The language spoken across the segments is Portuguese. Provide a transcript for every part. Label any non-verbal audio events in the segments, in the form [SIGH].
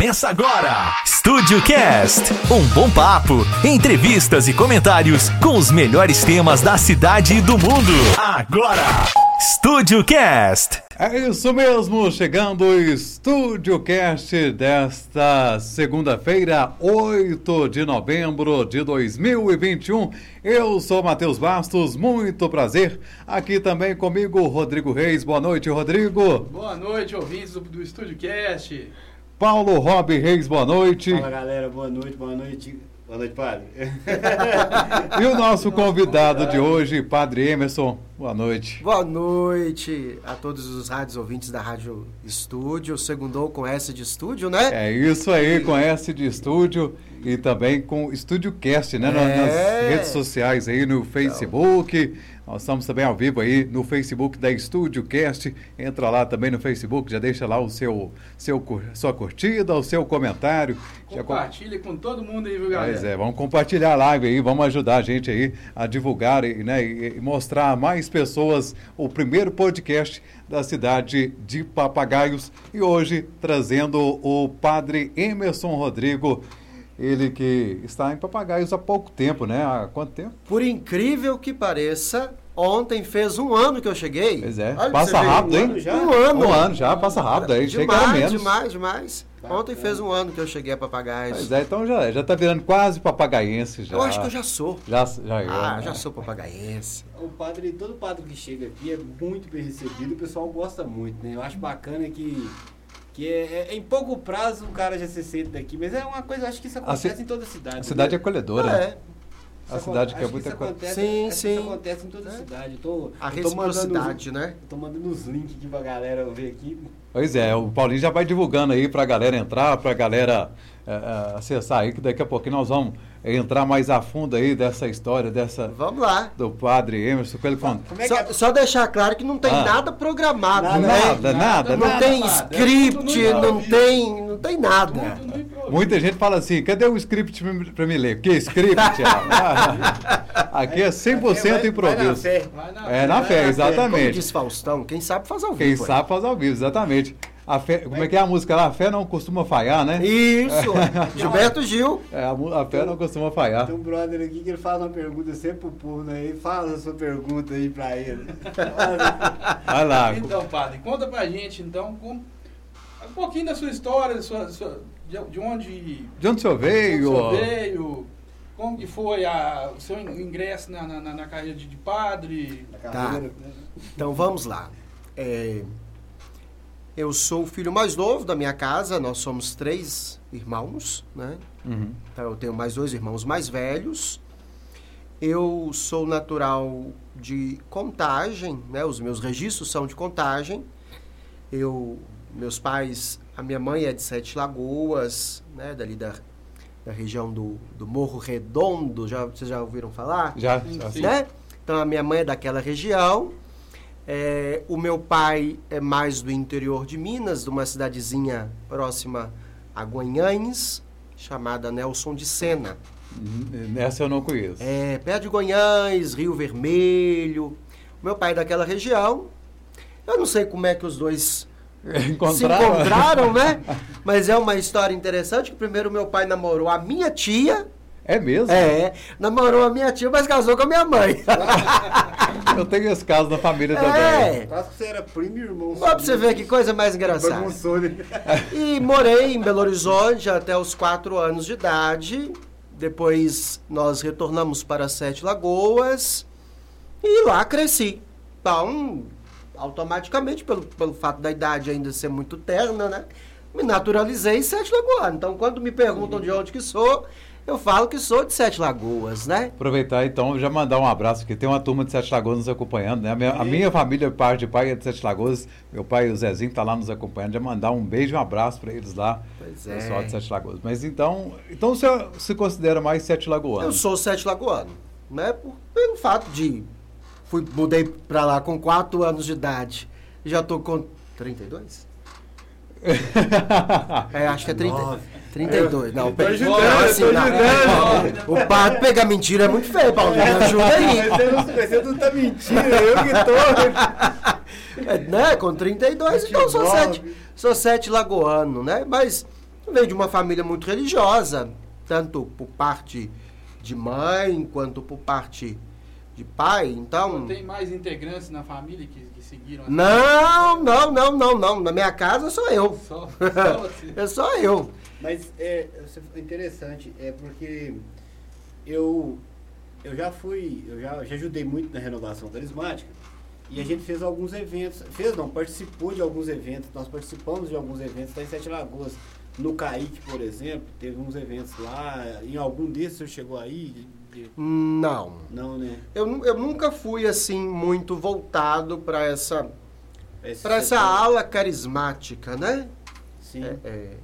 Começa agora. Estúdio Cast. Um bom papo, entrevistas e comentários com os melhores temas da cidade e do mundo. Agora. Estúdio Cast. É isso mesmo, chegando o Estúdio Cast desta segunda-feira, 8 de novembro de 2021. Eu sou Matheus Bastos, muito prazer. Aqui também comigo, Rodrigo Reis. Boa noite, Rodrigo. Boa noite, ouvintes do, do Estúdio Cast. Paulo Rob Reis, boa noite. Fala galera, boa noite, boa noite. Boa noite, padre. e o nosso convidado de hoje, Padre Emerson, boa noite. Boa noite a todos os rádios ouvintes da Rádio Estúdio. Segundou com S de estúdio, né? É isso aí, com S de estúdio e também com Estúdio Cast, né? É. Nas redes sociais aí, no Facebook. Então. Nós estamos também ao vivo aí no Facebook da Estúdio Cast. Entra lá também no Facebook, já deixa lá o seu, seu sua curtida, o seu comentário. Compartilha com todo mundo aí, viu, galera? Pois é, vamos compartilhar a live aí, vamos ajudar a gente aí a divulgar né, e mostrar a mais pessoas o primeiro podcast da cidade de Papagaios. E hoje trazendo o padre Emerson Rodrigo. Ele que está em Papagaios há pouco tempo, né? Há quanto tempo? Por incrível que pareça, Ontem fez um ano que eu cheguei. Pois é. Olha, passa rápido, um hein? Ano já? Um ano. Um ano já, passa rápido aí. Demais, chega menos. demais, demais. Ontem fez um ano que eu cheguei a Papagaios. Pois é, então já, já tá virando quase papagaiense já. Eu acho que eu já sou. Já, já eu. Ah, né? já sou papagaiense. O padre, todo padre que chega aqui é muito bem recebido, o pessoal gosta muito, né? Eu acho bacana que que é, é, em pouco prazo o cara já se sente daqui, mas é uma coisa, acho que isso acontece em toda a cidade. A cidade né? é acolhedora. É, a cidade que é muita coisa. Sim, sim. Isso acontece em toda a é. cidade. Tô, a reciprocidade, né? Tô mandando os links aqui pra galera ver aqui. Pois é, o Paulinho já vai divulgando aí pra galera entrar, pra galera é, é, acessar aí, que daqui a pouquinho nós vamos entrar mais a fundo aí dessa história, dessa. Vamos lá. Do padre Emerson, ele conta. É só, é? só, deixar claro que não tem ah. nada programado, nada, né? Nada, nada. Não nada, tem nada. script, não tem, não tem nada. Muita gente fala assim, cadê o script para me ler? Que script? [LAUGHS] Aqui é 100% improviso. Vai na fé. É na fé, exatamente. Como diz Faustão, quem sabe faz ao vivo. Quem sabe faz ao vivo, exatamente. A fé, como é que é a música lá? A fé não costuma falhar, né? Isso! [LAUGHS] Gilberto Gil. É, a, a, fé não costuma falhar. Tem um brother aqui que ele faz uma pergunta sempre pro povo, né? Ele faz a sua pergunta aí pra ele. [LAUGHS] Vai lá. Então, padre, conta pra gente, então, com um pouquinho da sua história, sua, sua, de, de, onde... De onde o senhor veio? De onde o senhor veio, como que foi a, o seu ingresso na, na, na carreira de, de padre? Tá. Então, vamos lá. É... Eu sou o filho mais novo da minha casa, nós somos três irmãos, né? Uhum. Então eu tenho mais dois irmãos mais velhos. Eu sou natural de Contagem, né? Os meus registros são de Contagem. Eu, meus pais, a minha mãe é de Sete Lagoas, né? Dali da, da região do, do Morro Redondo, já, vocês já ouviram falar? Já, já. Né? Então a minha mãe é daquela região. É, o meu pai é mais do interior de Minas, de uma cidadezinha próxima a Guanhães, chamada Nelson de Sena. Uhum. Essa eu não conheço. É, perto de Guanhães, Rio Vermelho. O meu pai é daquela região. Eu não sei como é que os dois [LAUGHS] se encontraram, né? [LAUGHS] Mas é uma história interessante. Primeiro, meu pai namorou a minha tia, é mesmo? É. Namorou a minha tia, mas casou com a minha mãe. [LAUGHS] Eu tenho esse caso na família é. também. Quase que você era primo e irmão. Só pra você ver que coisa mais engraçada. E morei em Belo Horizonte até os quatro anos de idade. Depois nós retornamos para Sete Lagoas. E lá cresci. Então, automaticamente, pelo, pelo fato da idade ainda ser muito terna, né? Me naturalizei em Sete Lagoas. Então, quando me perguntam de onde que sou, eu falo que sou de Sete Lagoas, né? Aproveitar então, já mandar um abraço, porque tem uma turma de Sete Lagoas nos acompanhando, né? A minha, a minha família, parte de pai, é de Sete Lagoas. Meu pai, o Zezinho, está lá nos acompanhando. Já mandar um beijo e um abraço para eles lá. Pois é. Pessoal de Sete Lagoas. Mas então, então você se considera mais Sete Lagoano? Eu sou Sete Lagoano, né? Por, pelo fato de... Fui, mudei para lá com 4 anos de idade. Já tô com 32? [LAUGHS] é, acho que é 30. 32. Não, tô ajudando, não, assim, tô ajudando. O padre pegar mentira é muito feio, Paulo. Me ajuda aí. Você não tá mentindo, eu que tô. É, né, com 32, então sou sete, sou sete lagoano, né? Mas Veio de uma família muito religiosa, tanto por parte de mãe quanto por parte de pai. Então. Tem mais integrantes na família que, que seguiram? Não, não, não, não, não. Na minha casa sou eu. Só, [LAUGHS] só você. é só eu. Mas é interessante, é porque eu, eu já fui, eu já, já ajudei muito na renovação carismática e a gente fez alguns eventos, fez não, participou de alguns eventos, nós participamos de alguns eventos lá em Sete Lagoas. No Caique, por exemplo, teve uns eventos lá, em algum desses você chegou aí? Não. Não, né? Eu, eu nunca fui assim muito voltado para essa para essa ala carismática, né? Sim. É, é,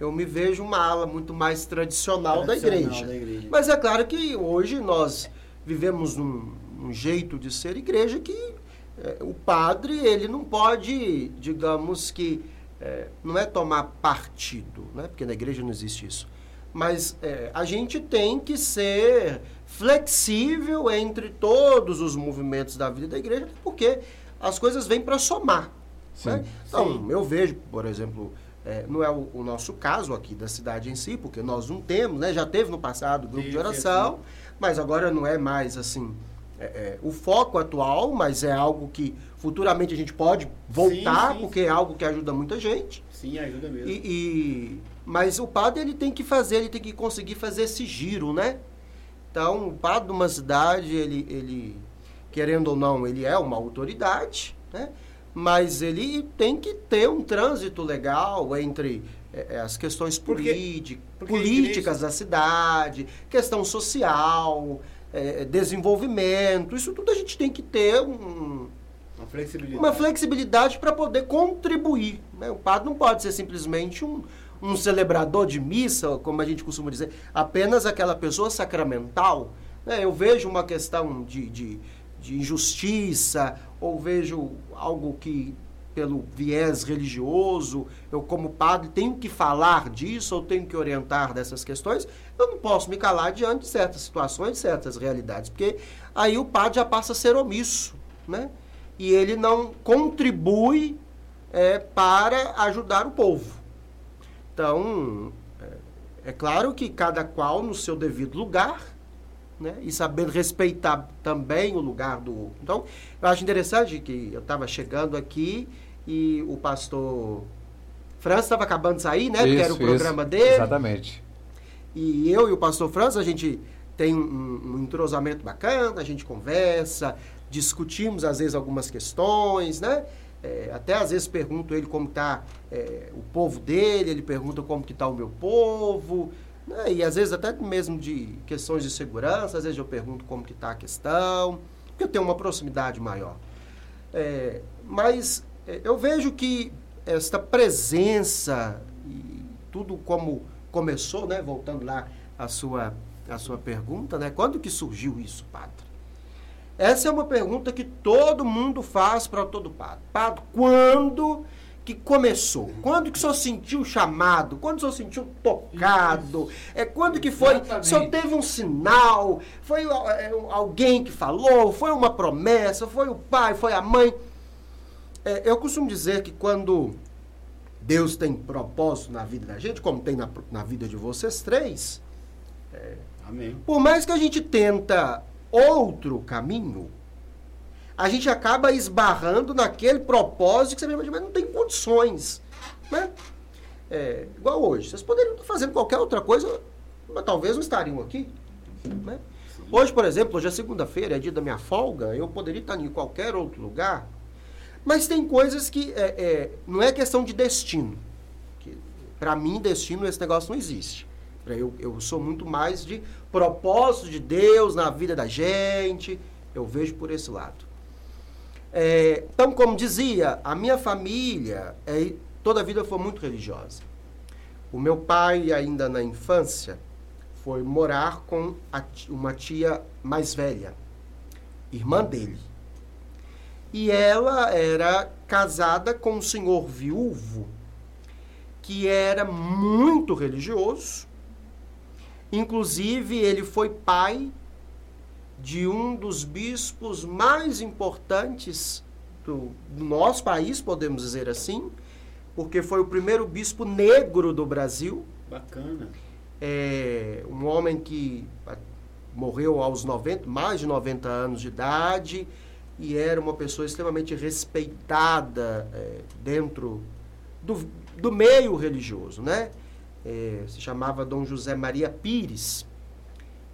eu me vejo uma ala muito mais tradicional, tradicional da, igreja. da, igreja. Mas é claro que hoje nós vivemos num, um jeito de ser igreja que é, o padre ele não pode, digamos que é, não é tomar partido, né? Porque na igreja não existe isso. Mas é, a gente tem que ser flexível entre todos os movimentos da vida da igreja, porque as coisas vêm para somar. Sim, né? Então, sim. eu vejo, por exemplo, é, não é o, o, nosso caso aqui da cidade em si, porque nós não temos, né? Já teve no passado grupo de oração, mas agora não é mais assim é, é, o foco atual, mas é algo que futuramente a gente pode voltar, sim, sim, porque é algo que ajuda muita gente. Sim, ajuda mesmo. E, e, mas o padre ele tem que fazer, ele tem que conseguir fazer esse giro, né? Então, o padre de uma cidade, ele, ele querendo ou não, ele é uma autoridade, né? mas ele tem que ter um trânsito legal entre é, as questões porque, porque políticas da cidade, questão social, é, desenvolvimento. Isso tudo a gente tem que ter um, uma flexibilidade, uma flexibilidade para poder contribuir. Né? O padre não pode ser simplesmente um, um celebrador de missa, como a gente costuma dizer, apenas aquela pessoa sacramental. Né? Eu vejo uma questão de, de, de injustiça, ou vejo algo que pelo viés religioso, eu como padre tenho que falar disso, ou tenho que orientar dessas questões, eu não posso me calar diante de certas situações, certas realidades, porque aí o padre já passa a ser omisso, né? E ele não contribui é, para ajudar o povo. Então, é, é claro que cada qual no seu devido lugar, né? E sabendo respeitar também o lugar do outro. Então, eu acho interessante que eu estava chegando aqui e o pastor França estava acabando de sair, né? Isso, porque era o isso, programa dele. Exatamente. E eu e o pastor França, a gente tem um, um entrosamento bacana, a gente conversa, discutimos às vezes algumas questões, né? É, até às vezes pergunto ele como está é, o povo dele, ele pergunta como que está o meu povo, né? e às vezes até mesmo de questões de segurança, às vezes eu pergunto como que está a questão, porque eu tenho uma proximidade maior. É, mas é, eu vejo que esta presença e tudo como começou, né, voltando lá à sua, à sua pergunta, né, quando que surgiu isso, padre? Essa é uma pergunta que todo mundo faz para todo padre. Padre, quando que começou? Quando que o senhor sentiu chamado? Quando o senhor sentiu tocado? É quando que foi? O senhor teve um sinal? Foi é, alguém que falou? Foi uma promessa? Foi o pai? Foi a mãe? É, eu costumo dizer que quando Deus tem propósito na vida da gente, como tem na, na vida de vocês três, é, por mais que a gente tenta outro caminho, a gente acaba esbarrando naquele propósito que você mesmo, mas não tem condições. Né? É, igual hoje. Vocês poderiam estar fazendo qualquer outra coisa, mas talvez não estariam aqui. Né? Hoje, por exemplo, hoje é segunda-feira, é dia da minha folga, eu poderia estar em qualquer outro lugar, mas tem coisas que é, é, não é questão de destino. Para mim, destino, esse negócio não existe. Eu, eu sou muito mais de propósito de Deus na vida da gente. Eu vejo por esse lado. É, então, como dizia, a minha família é, toda a vida foi muito religiosa. O meu pai, ainda na infância, foi morar com uma tia mais velha, irmã dele. E ela era casada com um senhor viúvo que era muito religioso. Inclusive, ele foi pai de um dos bispos mais importantes do, nosso país, podemos dizer assim, porque foi o primeiro bispo negro do Brasil. Bacana. É, um homem que morreu aos 90, mais de 90 anos de idade e era uma pessoa extremamente respeitada é, dentro do, do meio religioso, né? É, se chamava Dom José Maria Pires,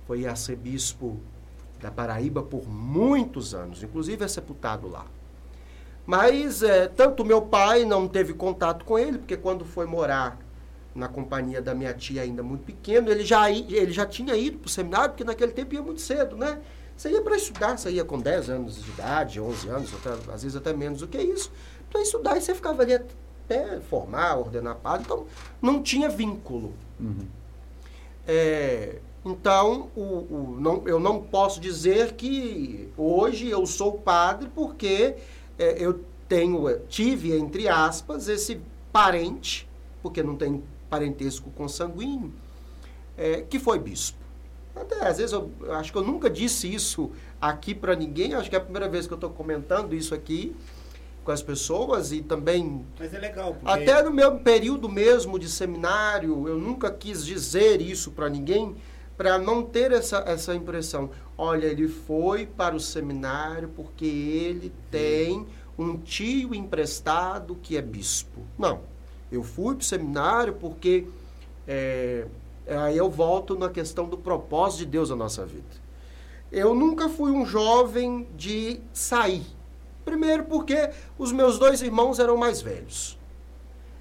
foi arcebispo da Paraíba por muitos anos, inclusive é sepultado lá. Mas é, tanto meu pai não teve contato com ele, porque quando foi morar na companhia da minha tia ainda muito pequeno, ele já, ele já tinha ido para o seminário, porque naquele tempo ia muito cedo, né? Você ia para estudar, você ia com 10 anos de idade, 11 anos, até, às vezes até menos do que isso, para estudar e você ficava ali até formar, ordenar padre, então não tinha vínculo. Uhum. É, então, o, o, não, eu não posso dizer que hoje eu sou padre porque é, eu tenho, é, tive, entre aspas, esse parente, porque não tem parentesco consanguíneo, é, que foi bispo. Até às vezes eu, eu acho que eu nunca disse isso aqui para ninguém, acho que é a primeira vez que eu estou comentando isso aqui com as pessoas e também. Mas é legal. Porque... Até no meu período mesmo de seminário, eu nunca quis dizer isso para ninguém, para não ter essa, essa impressão. Olha, ele foi para o seminário porque ele tem um tio emprestado que é bispo. Não. Eu fui para o seminário porque. É, aí eu volto na questão do propósito de Deus na nossa vida. Eu nunca fui um jovem de sair. Primeiro porque os meus dois irmãos eram mais velhos.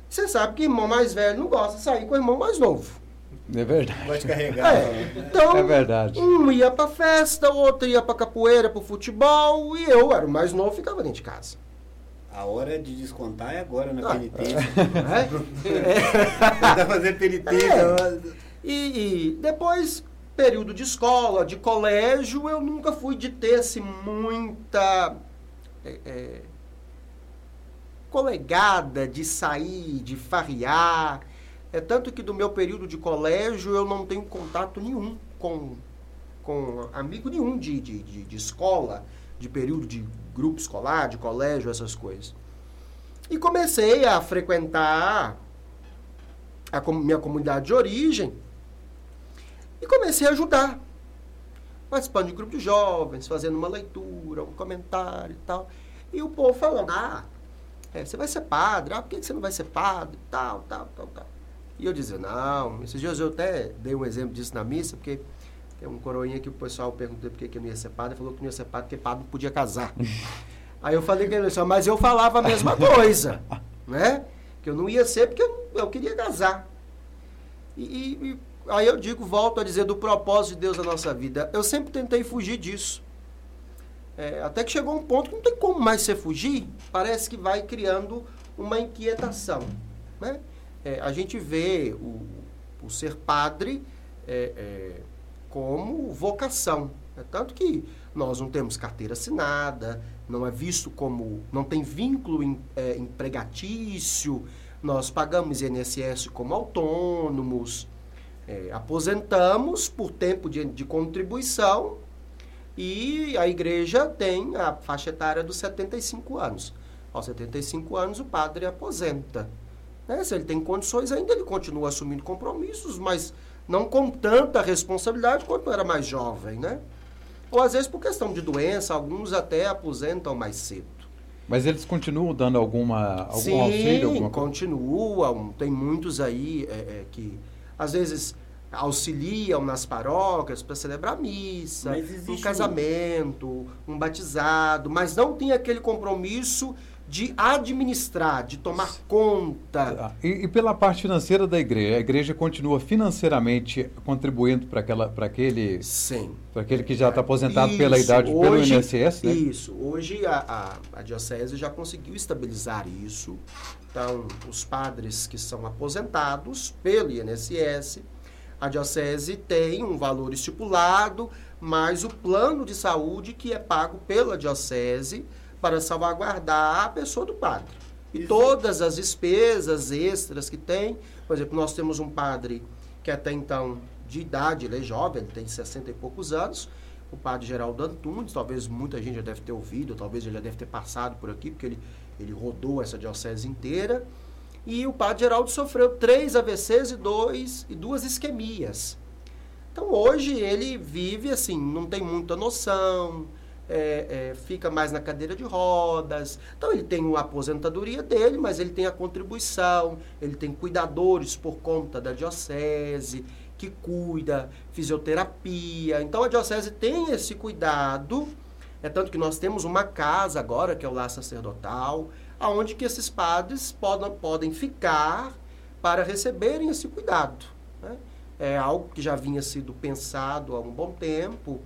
Você sabe que irmão mais velho não gosta de sair com o irmão mais novo. É verdade. Pode carregar. É. Então, é verdade. um ia pra festa, o outro ia pra capoeira, pro futebol, e eu era o mais novo, ficava dentro de casa. A hora de descontar é agora na ah, penitência. É? Tá fazendo penitência. É. E, e, depois, período de escola, de colégio, eu nunca fui de ter assim, muita é, é, colegada de sair, de farrear. É tanto que do meu período de colégio eu não tenho contato nenhum com, com amigo nenhum de, de, de, de escola, de período de grupo escolar, de colégio, essas coisas. E comecei a frequentar a minha comunidade de origem e comecei a ajudar. Participando de grupo de jovens, fazendo uma leitura, um comentário e tal. E o povo falando, ah, é, você vai ser padre, ah, por que você não vai ser padre? Tal, tal, tal, tal. E eu dizia, não, esses dias eu até dei um exemplo disso na missa, porque tem um coroinha que o pessoal perguntou por que eu não ia ser padre, falou que não ia ser padre porque padre não podia casar. [LAUGHS] Aí eu falei que ele disse, mas eu falava a mesma coisa, né? Que eu não ia ser porque eu, eu queria casar. E, e, aí eu digo, volto a dizer do propósito de Deus na nossa vida. Eu sempre tentei fugir disso. É, até que chegou um ponto que não tem como mais você fugir, parece que vai criando uma inquietação, né? é, a gente vê o, o ser padre é, é, como vocação. É tanto que nós não temos carteira assinada, não é visto como. não tem vínculo em, é, empregatício, nós pagamos INSS como autônomos, é, aposentamos por tempo de, de contribuição e a igreja tem a faixa etária dos 75 anos. Aos 75 anos o padre aposenta. Né? Se ele tem condições ainda, ele continua assumindo compromissos, mas não com tanta responsabilidade quanto era mais jovem, né? Ou às vezes por questão de doença, alguns até aposentam mais cedo. Mas eles continuam dando alguma, algum Sim, auxílio? Sim, continuam. Tem muitos aí é, é, que às vezes auxiliam nas paróquias para celebrar missa, um casamento, um batizado, mas não tem aquele compromisso de administrar, de tomar conta. Ah, e, e, pela parte financeira da igreja, a igreja continua financeiramente contribuindo para aquela, para aquele, Sim. para aquele que já está aposentado isso, pela idade hoje, pelo INSS, né? Isso. Hoje a, a, a diocese já conseguiu estabilizar isso. Então, os padres que são aposentados pelo INSS, a diocese tem um valor estipulado, mas o plano de saúde que é pago pela diocese para salvaguardar a pessoa do padre. E Isso. todas as despesas extras que tem, por exemplo, nós temos um padre que até então de idade, ele é jovem, ele tem 60 e poucos anos, o padre Geraldo Antunes, talvez muita gente já deve ter ouvido, talvez ele já deve ter passado por aqui, porque ele, ele rodou essa diocese inteira. E o padre Geraldo sofreu três AVCs e, dois, e duas isquemias. Então hoje ele vive assim, não tem muita noção, é, é, fica mais na cadeira de rodas. Então ele tem uma aposentadoria dele, mas ele tem a contribuição, ele tem cuidadores por conta da diocese, que cuida, fisioterapia. Então a diocese tem esse cuidado. É tanto que nós temos uma casa agora, que é o lar sacerdotal, aonde que esses padres podem, podem ficar para receberem esse cuidado. Né? É algo que já vinha sido pensado há um bom tempo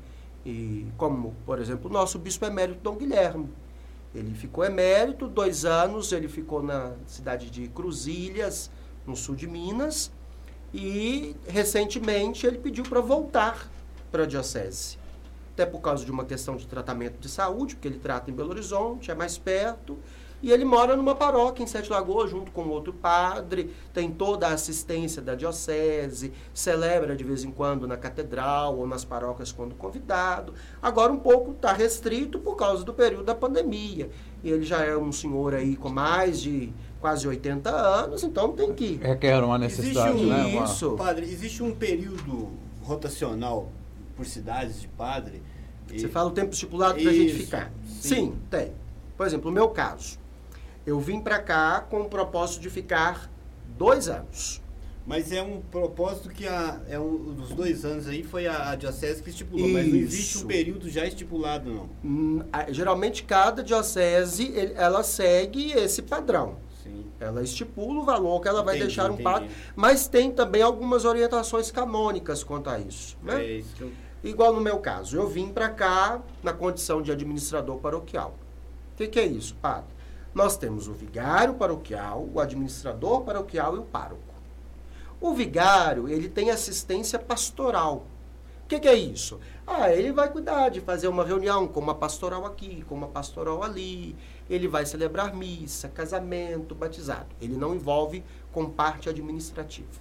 e como, por exemplo, o nosso bispo emérito Dom Guilherme. Ele ficou emérito, dois anos, ele ficou na cidade de Cruzilhas, no sul de Minas, e recentemente ele pediu para voltar para a diocese. Até por causa de uma questão de tratamento de saúde, porque ele trata em Belo Horizonte, é mais perto, e ele mora numa paróquia em Sete Lagoas, junto com outro padre, tem toda a assistência da diocese, celebra de vez em quando na catedral ou nas paróquias quando convidado. Agora um pouco está restrito por causa do período da pandemia. E ele já é um senhor aí com mais de quase 80 anos, então tem que... Requer uma necessidade, existe um, né? Isso. Padre, existe um período rotacional por cidades de padre? Você fala o tempo estipulado para a gente ficar. Sim. Sim, tem. Por exemplo, no meu caso, eu vim para cá com o propósito de ficar dois anos. Mas é um propósito que a, é um, dos dois anos aí foi a, a diocese que estipulou, Isso. mas não existe um período já estipulado, não. Hum, geralmente cada diocese ele, ela segue esse padrão. Sim. Ela estipula o valor que ela vai Entendi, deixar um padre, mas tem também algumas orientações canônicas quanto a isso. Né? É isso que eu... Igual no meu caso, eu vim para cá na condição de administrador paroquial. O que, que é isso, padre? Nós temos o vigário paroquial, o administrador paroquial e o pároco. O vigário, ele tem assistência pastoral. O que, que, é isso? Ah, ele vai cuidar de fazer uma reunião com uma pastoral aqui, com uma pastoral ali. Ele vai celebrar missa, casamento, batizado. Ele não envolve com parte administrativa.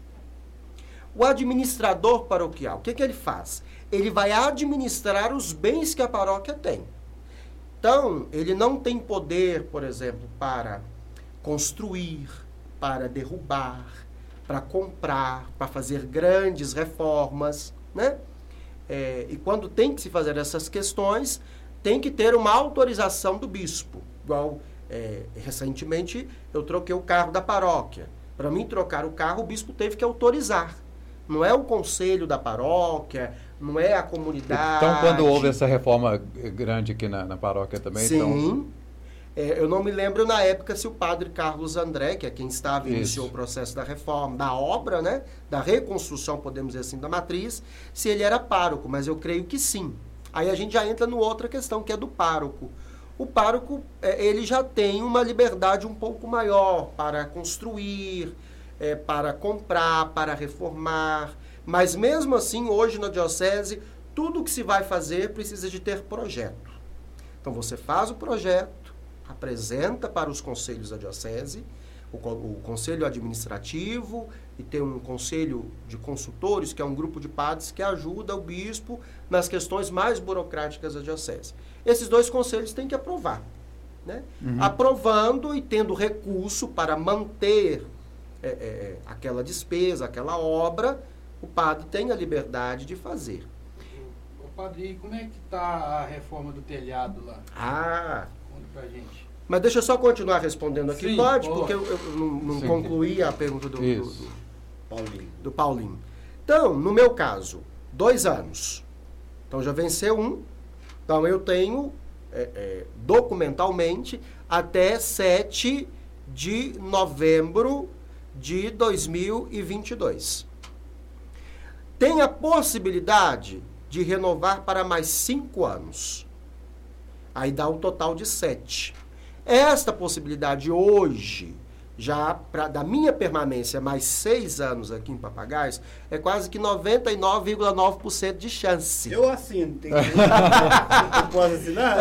O administrador paroquial, o que, que ele faz? Ele vai administrar os bens que a paróquia tem. Então, ele não tem poder, por exemplo, para construir, para derrubar, para comprar, para fazer grandes reformas, né? É, e quando tem que se fazer essas questões, tem que ter uma autorização do bispo. Igual, é, recentemente, eu troquei o carro da paróquia. Para mim trocar o carro, o bispo teve que autorizar. Não é o conselho da paróquia, não é a comunidade. Então, quando houve essa reforma grande aqui na, na paróquia também, Sim. então... É, eu não me lembro na época se o padre Carlos André, que é quem estava e iniciou o processo da reforma, da obra, né, da reconstrução, podemos dizer assim, da matriz, se ele era pároco, mas eu creio que sim. Aí a gente já entra numa outra questão, que é do pároco. O pároco, é, ele já tem uma liberdade um pouco maior para construir, é, para comprar, para reformar. Mas mesmo assim, hoje na diocese, tudo que se vai fazer precisa de ter projeto. Então você faz o projeto, apresenta para os conselhos da diocese, o, o conselho administrativo e tem um conselho de consultores, que é um grupo de padres que ajuda o bispo nas questões mais burocráticas da diocese. Esses dois conselhos têm que aprovar. Né? Aprovando e tendo recurso para manter é, é, é, aquela despesa, aquela obra, o padre tem a liberdade de fazer. Ô, padre, e como é que tá a reforma do telhado lá? Ah, Conta pra gente. mas deixa eu só continuar respondendo aqui, Sim, pode? pode. Porque eu, eu não, não concluí a pergunta do, do, do- Paulinho. do Paulinho. Então, no meu caso, dois anos. Então já venceu um. Então eu tenho é, é, documentalmente até 7 de novembro de 2022. Tem a possibilidade de renovar para mais cinco anos. Aí dá um total de sete. Esta possibilidade hoje, já pra, da minha permanência mais seis anos aqui em Papagaios, é quase que 99,9% de chance Eu assino. Tem que... [LAUGHS] eu posso assinar?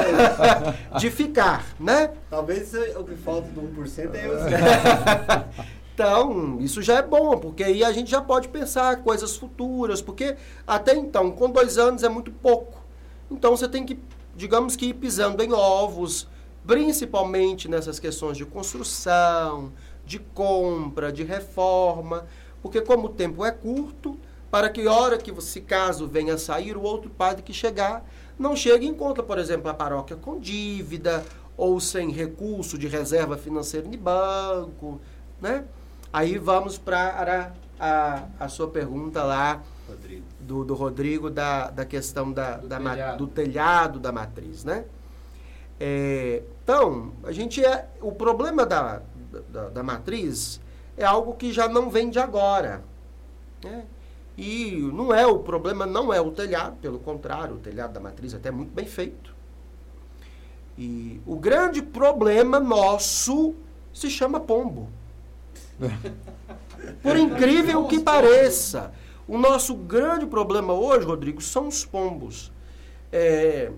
de ficar, né? Talvez o que falta do 1% é eu. [LAUGHS] Então, isso já é bom, porque aí a gente já pode pensar coisas futuras, porque até então, com dois anos é muito pouco. Então você tem que, digamos que ir pisando em ovos, principalmente nessas questões de construção, de compra, de reforma, porque como o tempo é curto, para que hora que, se caso venha a sair, o outro padre que chegar, não chegue e encontra, por exemplo, a paróquia com dívida, ou sem recurso de reserva financeira de banco, né? Aí vamos para a, a sua pergunta lá Rodrigo. Do, do Rodrigo da, da questão da, do, da telhado. do telhado da matriz, né? É, então, a gente é. O problema da, da, da, matriz é algo que já não vem de agora. Né? E não é o problema, não é o telhado, pelo contrário, o telhado da matriz é até muito bem feito. E o grande problema nosso se chama pombo. [LAUGHS] Por incrível que pareça, o nosso grande problema hoje, Rodrigo, são os pombos. É,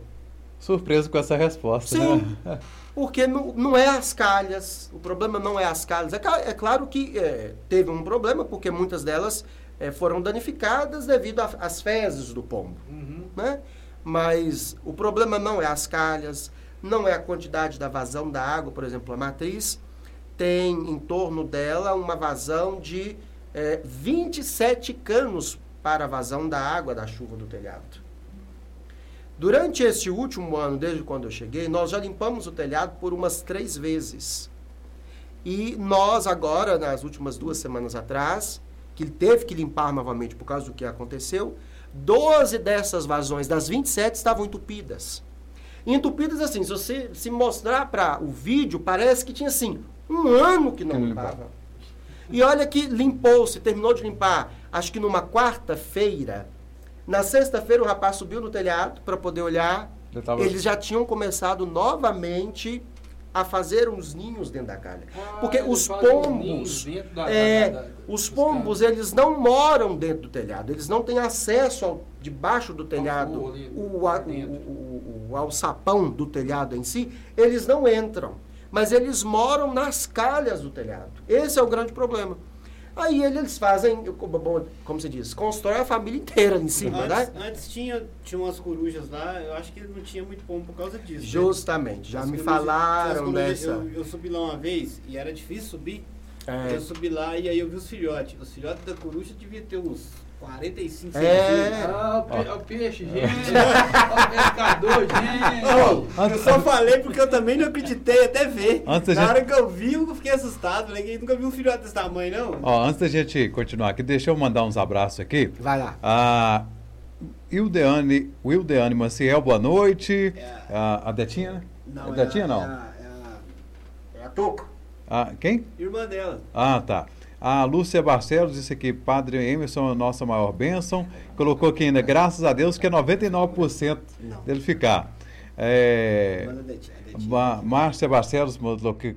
Surpreso com essa resposta, Sim, né? [LAUGHS] porque não, não é as calhas, o problema não é as calhas. É, é claro que é, teve um problema, porque muitas delas é, foram danificadas devido às fezes do pombo. Uhum. Né? Mas o problema não é as calhas, não é a quantidade da vazão da água, por exemplo, a matriz tem em torno dela uma vazão de é, 27 canos para a vazão da água da chuva do telhado. Durante esse último ano, desde quando eu cheguei, nós já limpamos o telhado por umas três vezes. E nós agora, nas últimas duas semanas atrás, que teve que limpar novamente por causa do que aconteceu, 12 dessas vazões, das 27, estavam entupidas. Entupidas assim, se você se mostrar para o vídeo, parece que tinha assim, um ano que não limpava. E olha que limpou-se, terminou de limpar, acho que numa quarta-feira, na sexta-feira, o rapaz subiu no telhado para poder olhar. Tava... Eles já tinham começado novamente a fazer uns ninhos dentro da calha. Ah, Porque os pombos, da, é, da, da, os pombos, eles não moram dentro do telhado, eles não têm acesso ao, debaixo do telhado, o, o, o, o, ao sapão do telhado em si, eles não entram. Mas eles moram nas calhas do telhado. Esse é o grande problema. Aí eles fazem, como se diz, constrói a família inteira em cima, antes, né? Antes tinha, tinha umas corujas lá, eu acho que não tinha muito pombo por causa disso. Né? Justamente, né? já as me corujas, falaram corujas, dessa. Eu, eu, subi lá uma vez e era difícil subir. É. Eu subi lá e aí eu vi os filhotes. Os filhotes da coruja devia ter uns 45 é. Ah, o, o peixe, gente. o pescador, gente. Oh, eu só falei porque eu também não acreditei até ver. Antes Na gente... hora que eu vi, eu fiquei assustado. Falei, nunca vi um filhote desse tamanho, não. Ó, antes da gente continuar aqui, deixa eu mandar uns abraços aqui. Vai lá. Ah, Wildeane, Wildeane Maciel, boa noite. É. Ah, a Detinha, né? Não, é Detinha, é não? É a, é a, é a Toco. Ah, quem? Irmã dela. Ah, tá. A Lúcia Barcelos disse aqui, Padre Emerson é a nossa maior bênção. Colocou aqui ainda, graças a Deus, que é 99% Não. dele ficar. É, Márcia Barcelos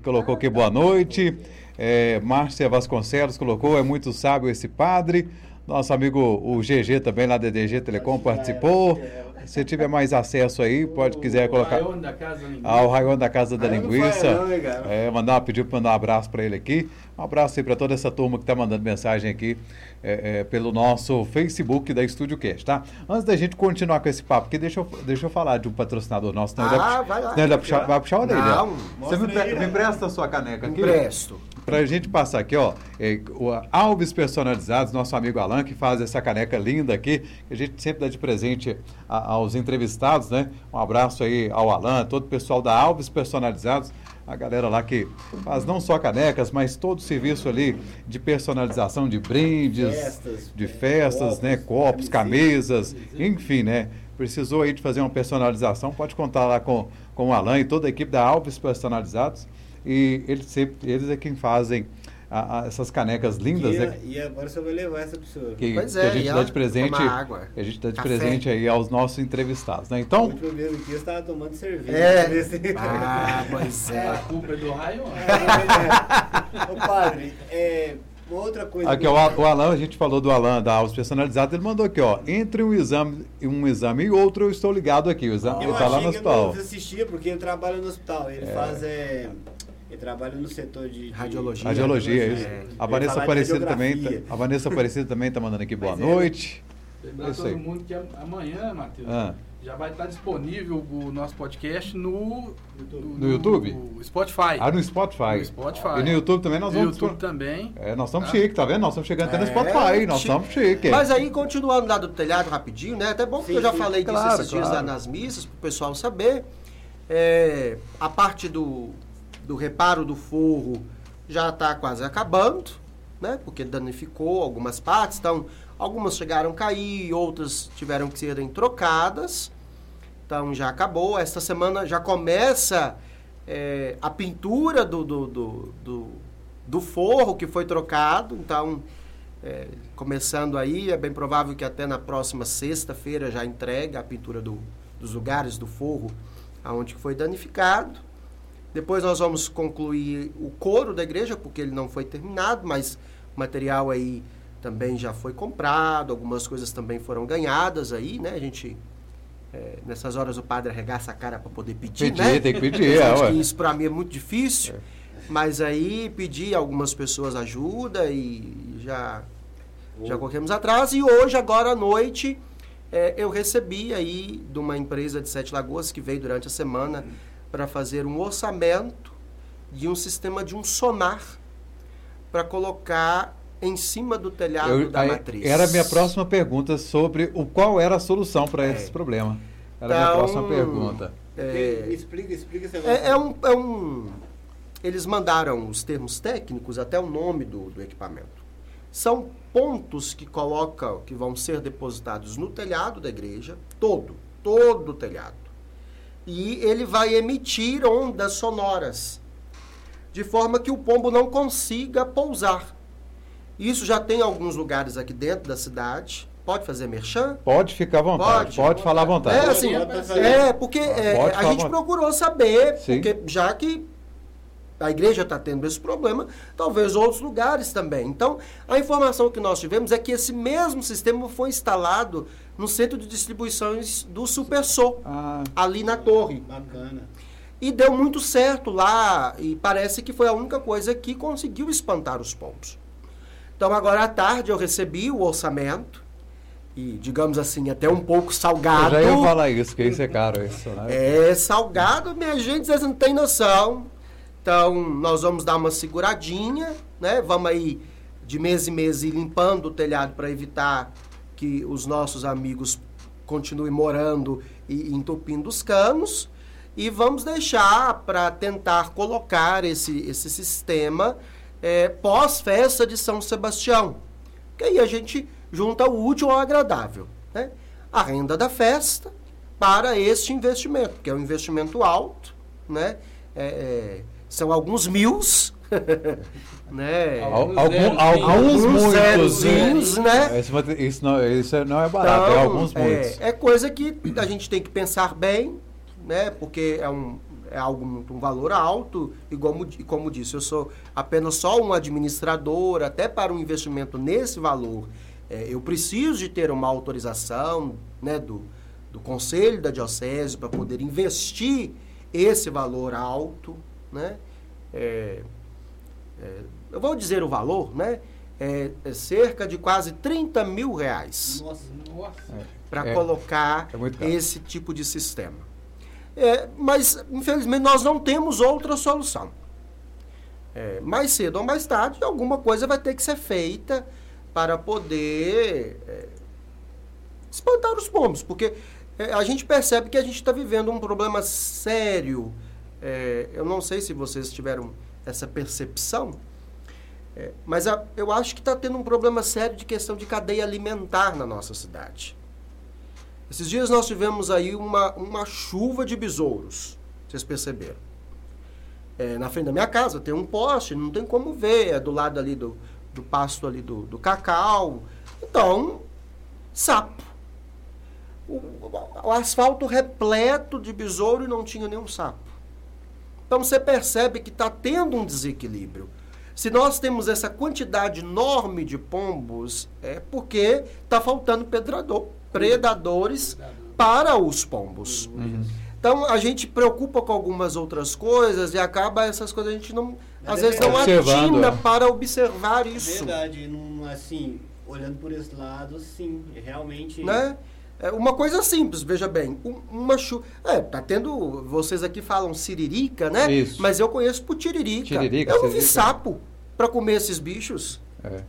colocou aqui boa noite. É, Márcia Vasconcelos colocou, é muito sábio esse padre. Nosso amigo o GG também lá da DG Telecom participou. Se tiver mais acesso aí, pode quiser colocar. Raion da Casa da Linguiça. Ah, o Raion da Casa da Linguiça. é, mandar, pedir para mandar um abraço para ele aqui. Um abraço aí para toda essa turma que está mandando mensagem aqui é, é, pelo nosso Facebook da Estúdio Cast, tá? Antes da gente continuar com esse papo aqui, deixa eu, deixa eu falar de um patrocinador nosso. Né? ah, vai lá. Né? Vai puxar, vai puxar a orelha. Não, Você me, aí, me empresta a sua caneca aqui? Empresto. Para a gente passar aqui, ó, é, o Alves Personalizados, nosso amigo Alan, que faz essa caneca linda aqui, que a gente sempre dá de presente a, aos entrevistados, né? Um abraço aí ao Alan, todo o pessoal da Alves Personalizados a galera lá que faz não só canecas, mas todo o serviço ali de personalização de brindes, festas, de festas, copos, né, copos, camisas, enfim, né? Precisou aí de fazer uma personalização, pode contar lá com, com o Alan e toda a equipe da Alves Personalizados. E eles, eles é quem fazem a, a, essas canecas lindas, e, né? E agora você vai levar essa pessoa. Que, pois é, que a gente dá de presente. Água, a gente dá de café. presente aí aos nossos entrevistados, né? Então. O último mesmo que eu estava tomando cerveja. É. [LAUGHS] Ah, pois [LAUGHS] é. A culpa é do raio. É, é. Ô padre, é. Uma outra coisa. Aqui, o, o Alan, a gente falou do Alan da Alves Personalizada, ele mandou aqui, ó. Entre um exame, um exame e outro, eu estou ligado aqui. O exame, eu ele tá lá no hospital. Eu assistia porque ele trabalha no hospital. Ele é. faz. É, ele trabalha no setor de, radiologia. Radiologia, isso. É. A Vanessa Aparecida também, tá, a Vanessa Aparecida também está mandando aqui boa Mas é. noite. Lembrar todo mundo que amanhã, Matheus, ah. Já vai estar disponível o nosso podcast no, No YouTube? no Spotify. Ah, no Spotify. No Spotify. E no YouTube também nós No vamos... YouTube também. É, nós estamos Tá. chique, tá vendo? Nós estamos chegando até no É, Spotify, nós estamos chique. Mas aí, continuando lá do telhado rapidinho, né? Até bom porque Sim, eu já sim, falei disso claro, esses dias claro. lá nas missas, para o pessoal saber. É, a parte do, do reparo do forro já está quase acabando, né? Porque danificou algumas partes, então algumas chegaram a cair, outras tiveram que serem trocadas. Então já acabou. Esta semana já começa é, a pintura do, do, do, do, do forro que foi trocado. Então, é, começando aí, é bem provável que até na próxima sexta-feira já entregue a pintura do, dos lugares do forro aonde foi danificado. Depois nós vamos concluir o coro da igreja, porque ele não foi terminado, mas o material aí também já foi comprado, algumas coisas também foram ganhadas aí, né? A gente, é, nessas horas o padre arregaça a cara para poder pedir, Pedir, né? tem que pedir, é, acho ué. que isso para mim é muito difícil, mas aí pedi a algumas pessoas ajuda e já já corremos atrás e hoje, agora à noite, é, eu recebi aí de uma empresa de Sete Lagoas que veio durante a semana para fazer um orçamento de um sistema de um sonar para colocar em cima do telhado Eu- da aí, matriz. Era a minha próxima pergunta sobre o qual era a solução para esse problema. Era a minha Então, próxima pergunta. É, Me explica, explica esse negócio. É, é um, é um- Eles mandaram os termos técnicos, até o nome do, do equipamento. São pontos que colocam, que vão ser depositados no telhado da igreja, todo, todo o telhado. E ele vai emitir ondas sonoras, de forma que o pombo não consiga pousar. Isso já tem alguns lugares aqui dentro da cidade. Pode fazer merchan? Pode ficar à vontade, Pode. pode, falar à vontade. É, assim, é, porque é, a gente procurou saber, Sim. porque já que a igreja está tendo esse problema, talvez outros lugares também. Então, a informação que nós tivemos é que esse mesmo sistema foi instalado no centro de distribuições do Supersol, Ah, ali na torre. Bacana. E deu muito certo lá, e parece que foi a única coisa que conseguiu espantar os pombos. Então, agora à tarde eu recebi o orçamento, e digamos assim, até um pouco eu salgado. já ia falar isso, que isso é caro. Isso, né? É salgado, minha gente, vocês não têm noção. Então, nós vamos dar uma seguradinha, né? Vamos aí de mês em mês ir limpando o telhado para evitar que os nossos amigos continuem morando e entupindo os canos. E vamos deixar para tentar colocar esse, esse sistema é, pós-festa de São Sebastião. Que aí a gente junta o útil ao agradável. Né? A renda da festa para este investimento, que é um investimento alto, né? É, é, são alguns mils, [LAUGHS] né? Al- Alguns algum- alguns Alguns muitos, né? Esse mate- Isso não, isso não é barato, é Então, alguns muitos. É, é coisa que a gente tem que pensar bem, né? Porque é um é algo um valor alto e como, e como disse, eu sou apenas só um administrador, até para um investimento nesse valor, é, eu preciso de ter uma autorização, né, do, do conselho da diocese para poder investir esse valor alto, né? É, é, eu vou dizer o valor, né? É, é cerca de quase 30 mil reais Nossa. Nossa. para É, colocar é esse tipo de sistema. É, mas, infelizmente, nós não temos outra solução. É, mais cedo ou mais tarde, alguma coisa vai ter que ser feita para poder é, espantar os pombos, porque é, a gente percebe que a gente está vivendo um problema sério. É, eu não sei se vocês tiveram essa percepção, é, mas a- eu acho que está tendo um problema sério de questão de cadeia alimentar na nossa cidade. Esses dias nós tivemos aí uma, uma chuva de besouros. Vocês perceberam? É, na frente da minha casa tem um poste, não tem como ver, é do lado ali do, do pasto ali do, do cacau. Então, sapo. O, o asfalto repleto de besouro e não tinha nenhum sapo. Então você percebe que está tendo um desequilíbrio. Se nós temos essa quantidade enorme de pombos, é porque está faltando pedrador, predadores para os pombos. Então a gente preocupa com algumas outras coisas e acaba essas coisas a gente não, Mas às é vezes não atina é. para observar isso. Verdade, não, assim, olhando por esse lado, sim, realmente. né? É uma coisa simples, veja bem. Um, uma chuva. É, tá tendo. Vocês aqui falam siririca, né? Isso. Mas eu conheço por tiririca. Tiririca, eu não vi siririca. sapo para comer esses bichos. É.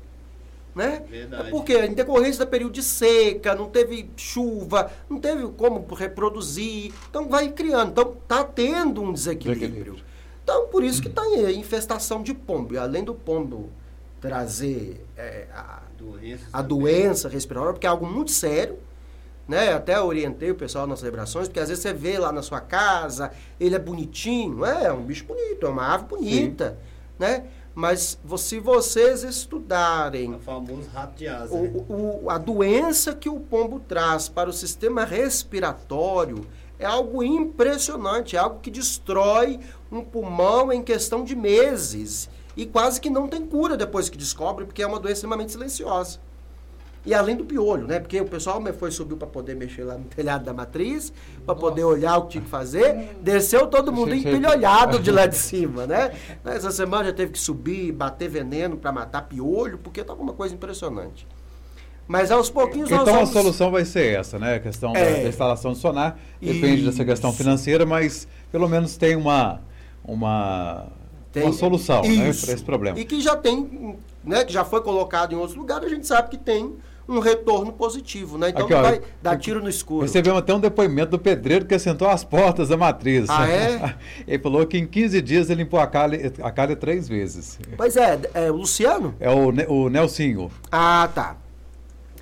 Né? Verdade. É porque em decorrência da período de seca, não teve chuva, não teve como reproduzir, então vai criando. Então tá tendo um desequilíbrio. Desequilíbrio. Então por isso que está aí a infestação de pombo. E além do pombo trazer é, a, a doença respiratória, porque é algo muito sério. Né? Até orientei o pessoal nas celebrações, porque às vezes você vê lá na sua casa, ele é bonitinho, é, é um bicho bonito, é uma ave bonita, né? Mas se vocês estudarem O famoso rato de asa. o- né? o- a doença que o pombo traz para o sistema respiratório é algo impressionante, é algo que destrói um pulmão em questão de meses e quase que não tem cura depois que descobre, porque é uma doença extremamente silenciosa. E além do piolho, né? Porque o pessoal foi subiu para poder mexer lá no telhado da matriz, para poder olhar o que tinha que fazer, desceu todo mundo empilholhado de lá de cima, né? Essa semana já teve que subir, bater veneno para matar piolho, porque estava uma coisa impressionante. Mas aos pouquinhos nós Então a vamos... solução vai ser essa, né? A questão da- É. da instalação do sonar. Depende dessa questão Isso. financeira, mas pelo menos tem uma, uma, Tem- uma solução né, Isso. para esse problema. E que já tem, né, que já foi colocado em outros lugares, a gente sabe que tem um retorno positivo, né? Então Aqui, ó, vai dar tiro no escuro. Recebemos até um depoimento do pedreiro que assentou as portas da matriz. Ah, é? [LAUGHS] ele falou que em 15 dias ele limpou a calha, a calha três vezes. Pois é, é o Luciano? É o, o Nelsinho, Ah, tá.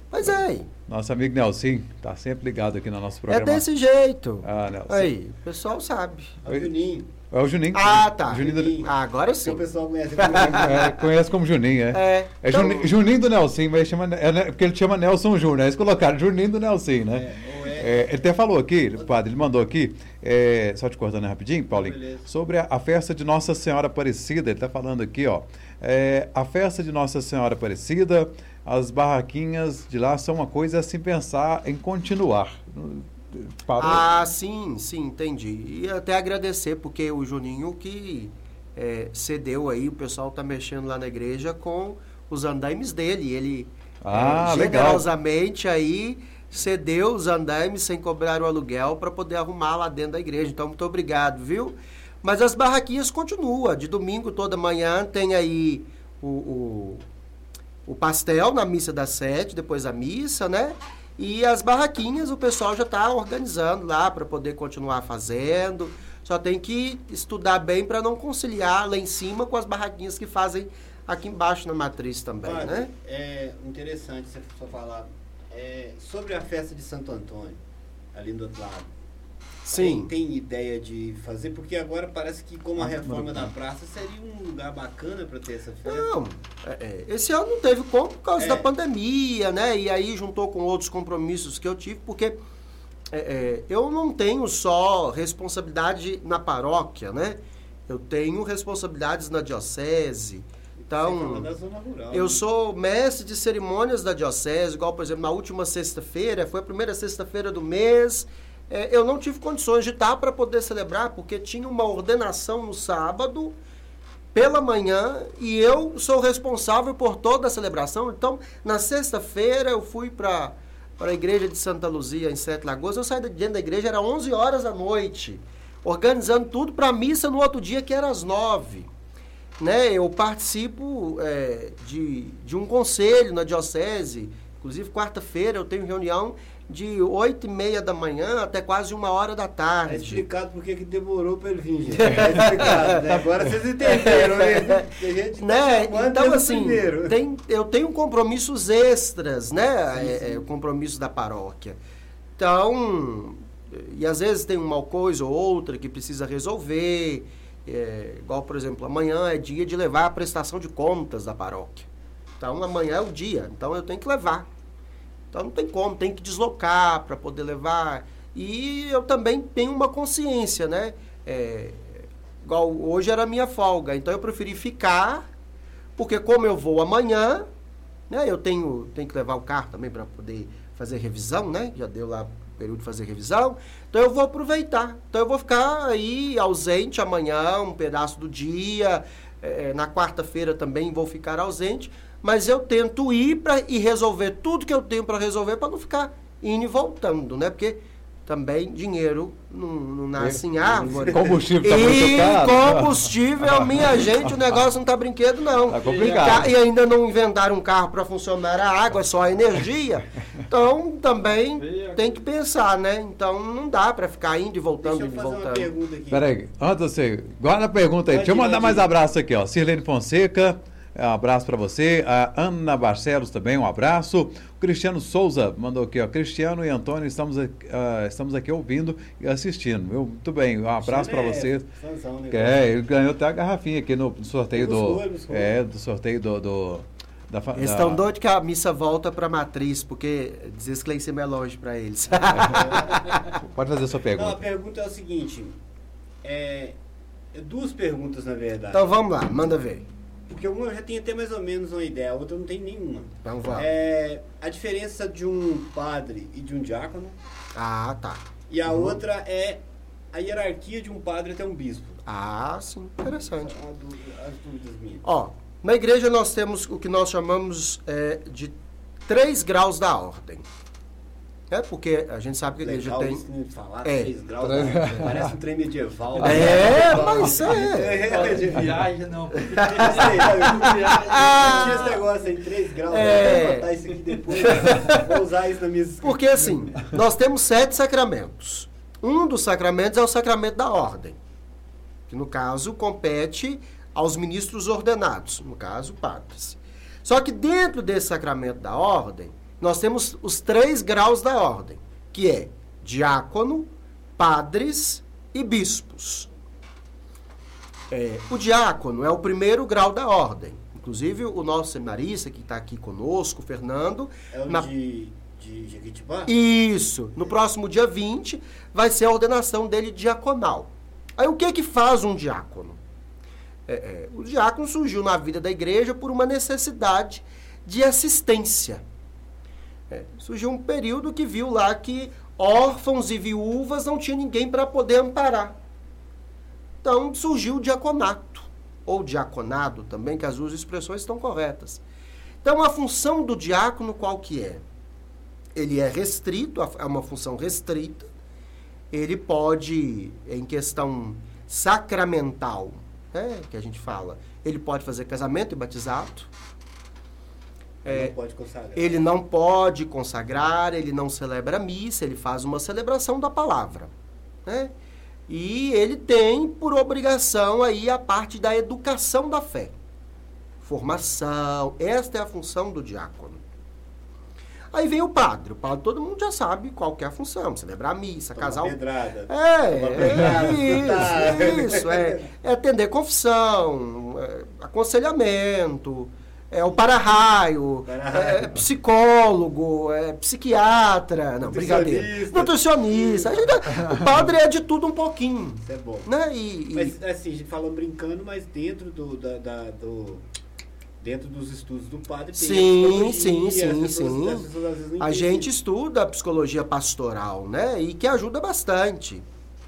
Pois é, nosso amigo Nelson, tá sempre ligado aqui no nosso é programa. desse jeito. Ah, Nelson. Aí, o pessoal sabe. É o Juninho. É o Juninho. Ah, tá. Juninho do. Ah, agora sim. o pessoal conhece [LAUGHS] como Juninho. é, conhece como Juninho, é. É, É então- Juni- Juninho do Nelson, mas chama, é, né, porque ele chama Nelson Júnior. Eles colocaram Juninho do Nelson, né? É, é- É, ele até falou aqui, padre, ele mandou aqui, é, só te cortando rapidinho, Paulinho, Beleza. sobre a, a festa de Nossa Senhora Aparecida. Ele está falando aqui, ó. é, a festa de Nossa Senhora Aparecida, as barraquinhas de lá são uma coisa a se pensar em continuar. Parou. Ah, sim, sim, entendi. E até agradecer, porque o Juninho que é, cedeu aí, o pessoal tá mexendo lá na igreja com os andaimes dele. Ele Ah, é, legal. generosamente aí cedeu os andaimes sem cobrar o aluguel para poder arrumar lá dentro da igreja. Então, muito obrigado, viu? Mas as barraquinhas continuam. De domingo toda manhã tem aí o, o, o pastel na missa das sete, depois a missa, né? E as barraquinhas o pessoal já está organizando lá para poder continuar fazendo. Só tem que estudar bem para não conciliar lá em cima com as barraquinhas que fazem aqui embaixo na matriz também, né? É interessante você falar é, sobre a festa de Santo Antônio, ali do outro lado. Sim. Tem, tem ideia de fazer? Porque agora parece que como a reforma da praça seria um lugar bacana para ter essa festa. Não, é, é, esse ano não teve como por causa É. da pandemia, né? E aí juntou com outros compromissos que eu tive, porque é, é, eu não tenho só responsabilidade na paróquia, né? Eu tenho responsabilidades na diocese. Então, rural. eu né? sou mestre de cerimônias da diocese, igual, por exemplo, na última sexta-feira, foi a primeira sexta-feira do mês. É, eu não tive condições de estar para poder celebrar, porque tinha uma ordenação no sábado, pela manhã, e eu sou responsável por toda a celebração. Então, na sexta-feira, eu fui para para a igreja de Santa Luzia, em Sete Lagoas. Eu saí de dentro da igreja, era 11 horas da noite, organizando tudo para a missa no outro dia, que era às 9 né, eu participo é, de, de um conselho na diocese. Inclusive, quarta-feira eu tenho reunião de 8 e meia da manhã até quase uma hora da Tá tarde. explicado por que demorou para ele vir, gente. Tá explicado, né? Agora vocês entenderam, né? Tem gente que tá né? Então, assim, primeiro. tem, eu tenho compromissos extras, né? Sim, É, sim. é, o compromisso da paróquia. Então, e às vezes tem uma coisa ou outra que precisa resolver. é, igual, por exemplo, amanhã é dia de levar a prestação de contas da paróquia. Então, amanhã é o dia. Então, eu tenho que levar. Então, não tem como, tem que deslocar para poder levar. E eu também tenho uma consciência, né? É, igual hoje era minha folga, então eu preferi ficar, porque como eu vou amanhã, né? Eu tenho, tenho que levar o carro também para poder fazer revisão, né? Já deu lá período de fazer revisão. Então eu vou aproveitar. Então eu vou ficar aí ausente amanhã, um pedaço do dia. É, na quarta-feira também vou ficar ausente. Mas eu tento ir para e resolver tudo que eu tenho para resolver para não ficar indo e voltando, né? Porque também dinheiro não, não nasce em árvore. [LAUGHS] Combustível tá e muito caro. combustível, minha gente, o negócio não tá brinquedo, não. Tá complicado. E ainda não inventaram um carro para funcionar a água, é só a energia. Então também tem que pensar, né? Então não dá para ficar indo e voltando, Deixa eu indo e fazer uma voltando. pergunta aqui. Peraí, antes você. Guarda a pergunta aí. Pode Deixa eu mandar mais abraço aqui, ó. Sirlene Fonseca, um abraço pra você. A Ana Barcelos também, um abraço. O Cristiano Souza mandou aqui, ó. Cristiano e Antônio, estamos, aqui- ah, estamos aqui ouvindo e assistindo. viu? Muito bem, um abraço É, vocês. fãzão, né, é, ele ganhou até a garrafinha aqui no sorteio do. buscou, buscou. É, do sorteio do. do da, fa- Eles da- estão doidos que a missa volta para matriz, porque cima é longe para eles. [LAUGHS] Pode fazer a sua Não, a pergunta. pergunta é o seguinte. É, é duas perguntas, na verdade. então vamos lá, manda ver. Porque uma eu já tenho até mais ou menos uma ideia, a outra não tem nenhuma. Então vamos. É, a diferença de um padre e de um diácono. Ah, tá. E a outra é a hierarquia de um padre até um bispo. Ah, sim, interessante. As dúvidas minhas. Ó, na igreja nós temos o que nós chamamos é, de três graus da ordem. É porque a gente sabe que a igreja tem. falar, É. 3 graus, né? [LAUGHS] parece um trem medieval. É, [LAUGHS] mas é. É, de viagem, não. Eu sei, eu tinha esse negócio aí, 3 graus, É. vou botar isso aqui depois, vou usar isso na minha Porque assim, nós temos sete sacramentos. Um dos sacramentos é o sacramento da ordem, que no caso compete aos ministros ordenados, no caso, padres. Só que dentro desse sacramento da ordem, nós temos os três graus da ordem, que é diácono, padres e bispos. É, o diácono é o primeiro grau da ordem. Inclusive, o nosso seminarista que está aqui conosco, Fernando, É o na- de, de Jequitibá? isso. No próximo dia 20 vai ser a ordenação dele diaconal. Aí o que que faz um diácono? É, é, o diácono surgiu na vida da igreja por uma necessidade de assistência. É, surgiu um período que viu lá que órfãos e viúvas não tinha ninguém para poder amparar. Então surgiu o diaconato, ou diaconado também, que as duas expressões estão corretas. Então a função do diácono qual que é? ele é restrito, é uma função restrita. Ele pode, em questão sacramental, né, que a gente fala, ele pode fazer casamento e batizado. É, Não pode consagrar. ele não pode consagrar, ele não celebra a missa, ele faz uma celebração da palavra. Né? E ele tem por obrigação aí a parte da educação da fé. Formação, esta é a função do diácono. Aí vem o padre. O padre todo mundo já sabe qual que é a função. Celebrar a missa, Tomar casar pedrada. é, pedrada, é isso, isso. É, é atender confissão, é aconselhamento, é o para-raio, Para-raio. é psicólogo, é psiquiatra, não, brincadeira. Nutricionista. O padre é de tudo um pouquinho. Isso é bom. Né? E, e- Mas assim, a gente fala brincando, mas dentro do, da, da- do dentro dos estudos do padre tem Sim, sim, sim, sim. a gente estuda a psicologia pastoral, né? E que ajuda bastante.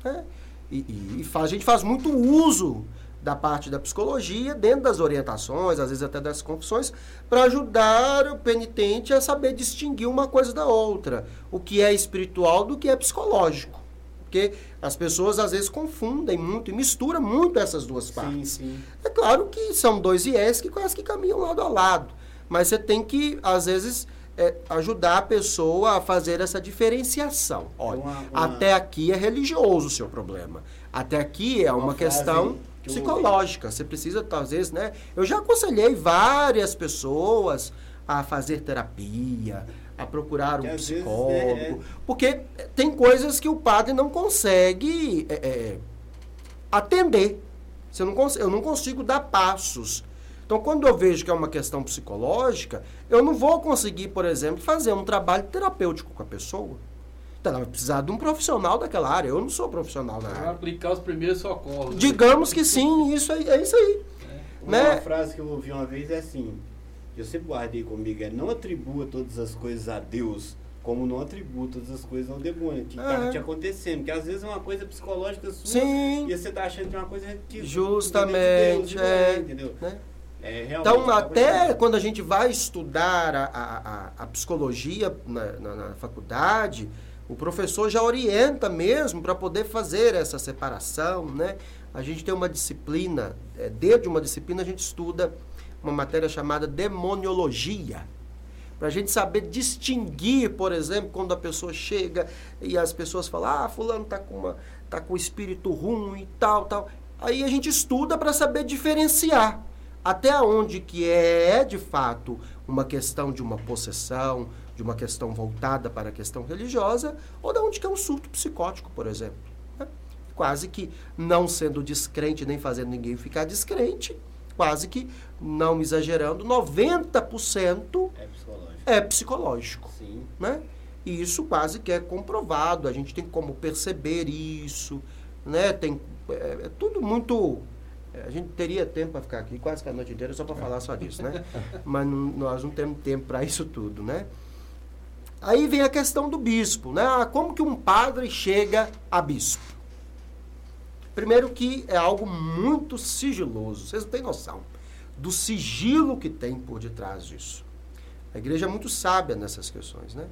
né? E, e- e fa- a gente faz muito uso da parte da psicologia dentro das orientações, às vezes até das confissões, para ajudar o penitente a saber distinguir uma coisa da outra. O que é espiritual do que é psicológico. Porque as pessoas às vezes confundem muito e misturam muito essas duas Sim, partes. sim. É claro que são dois IES que quase que caminham lado a lado. Mas você tem que, às vezes, é, ajudar a pessoa a fazer essa diferenciação. Olha, Uma- uma- até aqui é religioso o seu problema. Até aqui é uma, Uma questão psicológica. Você precisa, vezes, né? Eu já aconselhei várias pessoas a fazer terapia, a procurar um vezes, psicólogo. né, é- Porque tem coisas que o padre não consegue é, é, atender. Não cons- eu não consigo dar passos. Então, quando eu vejo que é uma questão psicológica, eu não vou conseguir, por exemplo, fazer um trabalho terapêutico com a pessoa. Então, ela vai precisar de um profissional daquela área. Eu não sou profissional da Vai área. aplicar os primeiros socorros. né? Digamos que sim, isso aí, é isso aí. Uma né? frase que eu ouvi uma vez é assim, eu sempre guardei comigo, é não atribua todas as coisas a Deus, como não atribua todas as coisas ao demônio, que tá É. te acontecendo, que às vezes é uma coisa psicológica sua, Sim. e você tá achando que é uma coisa que Justamente, não é, é. entendeu? Né? É, Então, é até quando a gente vai estudar a, a, a- a psicologia na, na- na faculdade, o professor já orienta mesmo para poder fazer essa separação, né? A gente tem uma disciplina, é, dentro de uma disciplina a gente estuda uma matéria chamada demoniologia, para a gente saber distinguir, por exemplo, quando a pessoa chega e as pessoas falam, ah, fulano tá com uma, tá com espírito ruim e tal, tal. Aí a gente estuda para saber diferenciar até onde que é de fato uma questão de uma possessão, de uma questão voltada para a questão religiosa, ou da onde que é um surto psicótico, por exemplo. né? Quase que não sendo descrente nem fazendo ninguém ficar descrente, quase que, não exagerando, 90% É psicológico. é psicológico Sim. né? E isso quase que é comprovado, a gente tem como perceber isso, né? Tem, é, é tudo muito... é, A gente teria tempo para ficar aqui quase que a noite inteira só para falar só disso, né? [LAUGHS] Mas nós não temos tempo para isso tudo, né? Aí vem a questão do bispo, né? Ah, como que um padre chega a bispo? Primeiro que é algo muito sigiloso, vocês não têm noção do sigilo que tem por detrás disso. A igreja é muito sábia nessas questões, né?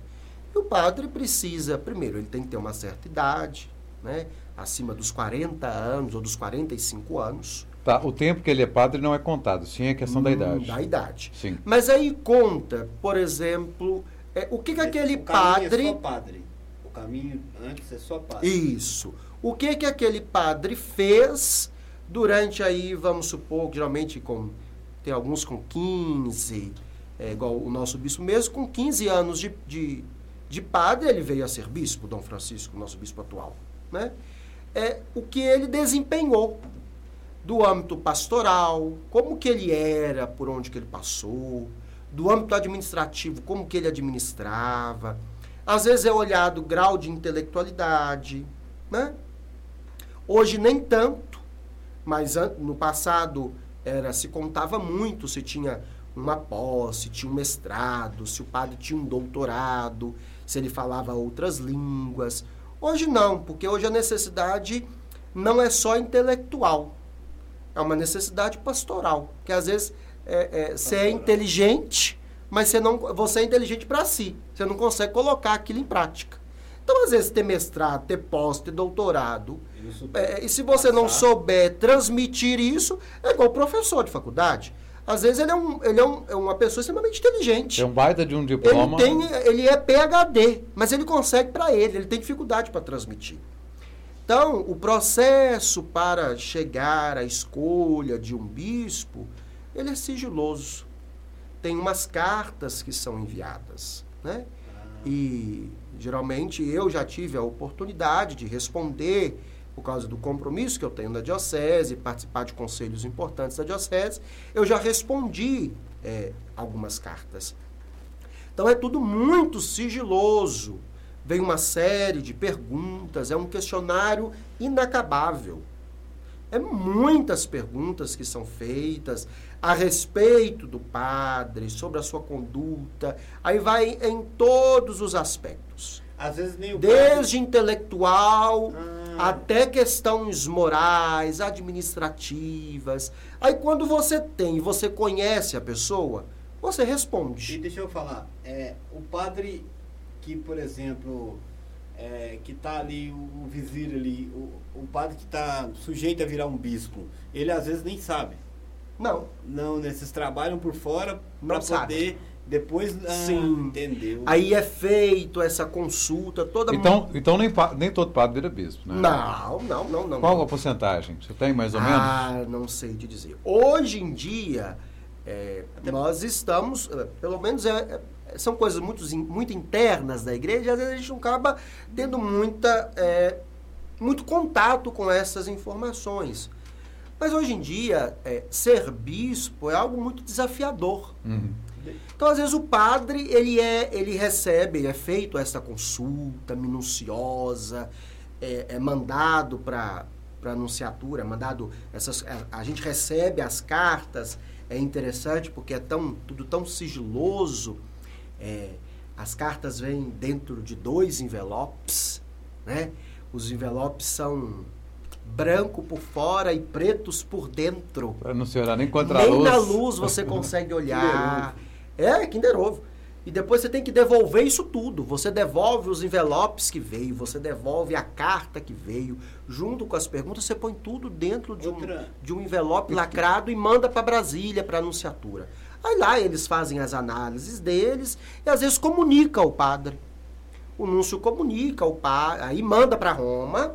E o padre precisa, primeiro, ele tem que ter uma certa idade, né? Acima dos 40 anos ou dos 45 anos. Tá, o tempo que ele é padre não é contado, sim é questão da Hum, idade. Da idade. Sim. Mas aí conta, por exemplo, é, o que, que aquele o padre. É só padre. O caminho antes é só padre. Isso. O que que aquele padre fez durante aí, vamos supor, geralmente com, tem alguns com 15, é, igual o nosso bispo mesmo, com 15 anos de, de, de padre, ele veio a ser bispo, Dom Francisco, nosso bispo atual. Né? É, o que ele desempenhou do âmbito pastoral, como que ele era, por onde que ele passou, do âmbito administrativo, como que ele administrava. Às vezes é olhado o grau de intelectualidade, né? Hoje nem tanto, mas no passado era se contava muito se tinha uma pós, se tinha um mestrado, se o padre tinha um doutorado, se ele falava outras línguas. Hoje não, porque hoje a necessidade não é só intelectual, é uma necessidade pastoral, que às vezes é, é, você é inteligente, mas você não você é inteligente para si, você não consegue colocar aquilo em prática. Então às vezes ter mestrado, ter pós, ter doutorado, Isso é, e se você não passar. souber transmitir isso, é igual o professor de faculdade. Às vezes ele é, um, ele é, um- é uma pessoa extremamente inteligente. É um baita de um Ele, diploma. tem, ele é PhD, mas ele consegue para ele, ele tem dificuldade para transmitir. Então, o processo para chegar à escolha de um bispo, ele é sigiloso. Tem umas cartas que são enviadas, né? E geralmente eu já tive a oportunidade de responder por causa do compromisso que eu tenho na diocese, participar de conselhos importantes da diocese, eu já respondi é, algumas cartas. Então é tudo muito sigiloso. Vem uma série de perguntas, é um questionário inacabável. É muitas perguntas que são feitas a respeito do padre, sobre a sua conduta. Aí vai em todos os aspectos. Às vezes nem o padre- Desde intelectual Ah. até questões morais, administrativas. Aí quando você tem, você conhece a pessoa, você E responde. deixa eu falar, é, o padre que, por exemplo, é, que está ali, o, o vizir ali, o, o padre que está sujeito a virar um bispo, ele às vezes nem sabe. Não. Não, né, vocês trabalham por fora para sabe. poder depois ah, Sim. entender. o- Aí é feito essa consulta toda Então, então nem, nem todo padre vira bispo, né? Não, não, não, não. Qual não. a porcentagem? Você tem mais ou menos? Ah, não sei te dizer. Hoje em dia, é, nós estamos, eh, pelo menos é- é- são coisas muito, muito internas da igreja, e às vezes a gente não acaba tendo muita, é, muito contato com essas informações. Mas hoje em dia, é, ser bispo é algo muito desafiador. Uhum. Então, às vezes, o padre, ele, é, ele recebe, é feito essa consulta minuciosa, é, é mandado para a anunciatura, é mandado essas, a, a gente recebe as cartas, é interessante porque é tão, tudo tão sigiloso, é, as cartas vêm dentro de dois envelopes, né? Os envelopes são branco por fora e pretos por dentro. Para não se olhar nem contra a Nem luz. na luz você [LAUGHS] consegue olhar. é, Kinder Ovo. E depois você tem que devolver isso tudo. Você devolve os envelopes que veio, você devolve a carta que veio, junto com as perguntas, você põe tudo dentro de um, de um envelope lacrado e manda para Brasília, para anunciatura. Aí lá eles fazem as análises deles e às vezes comunica ao padre. O núncio comunica ao padre, aí manda para Roma,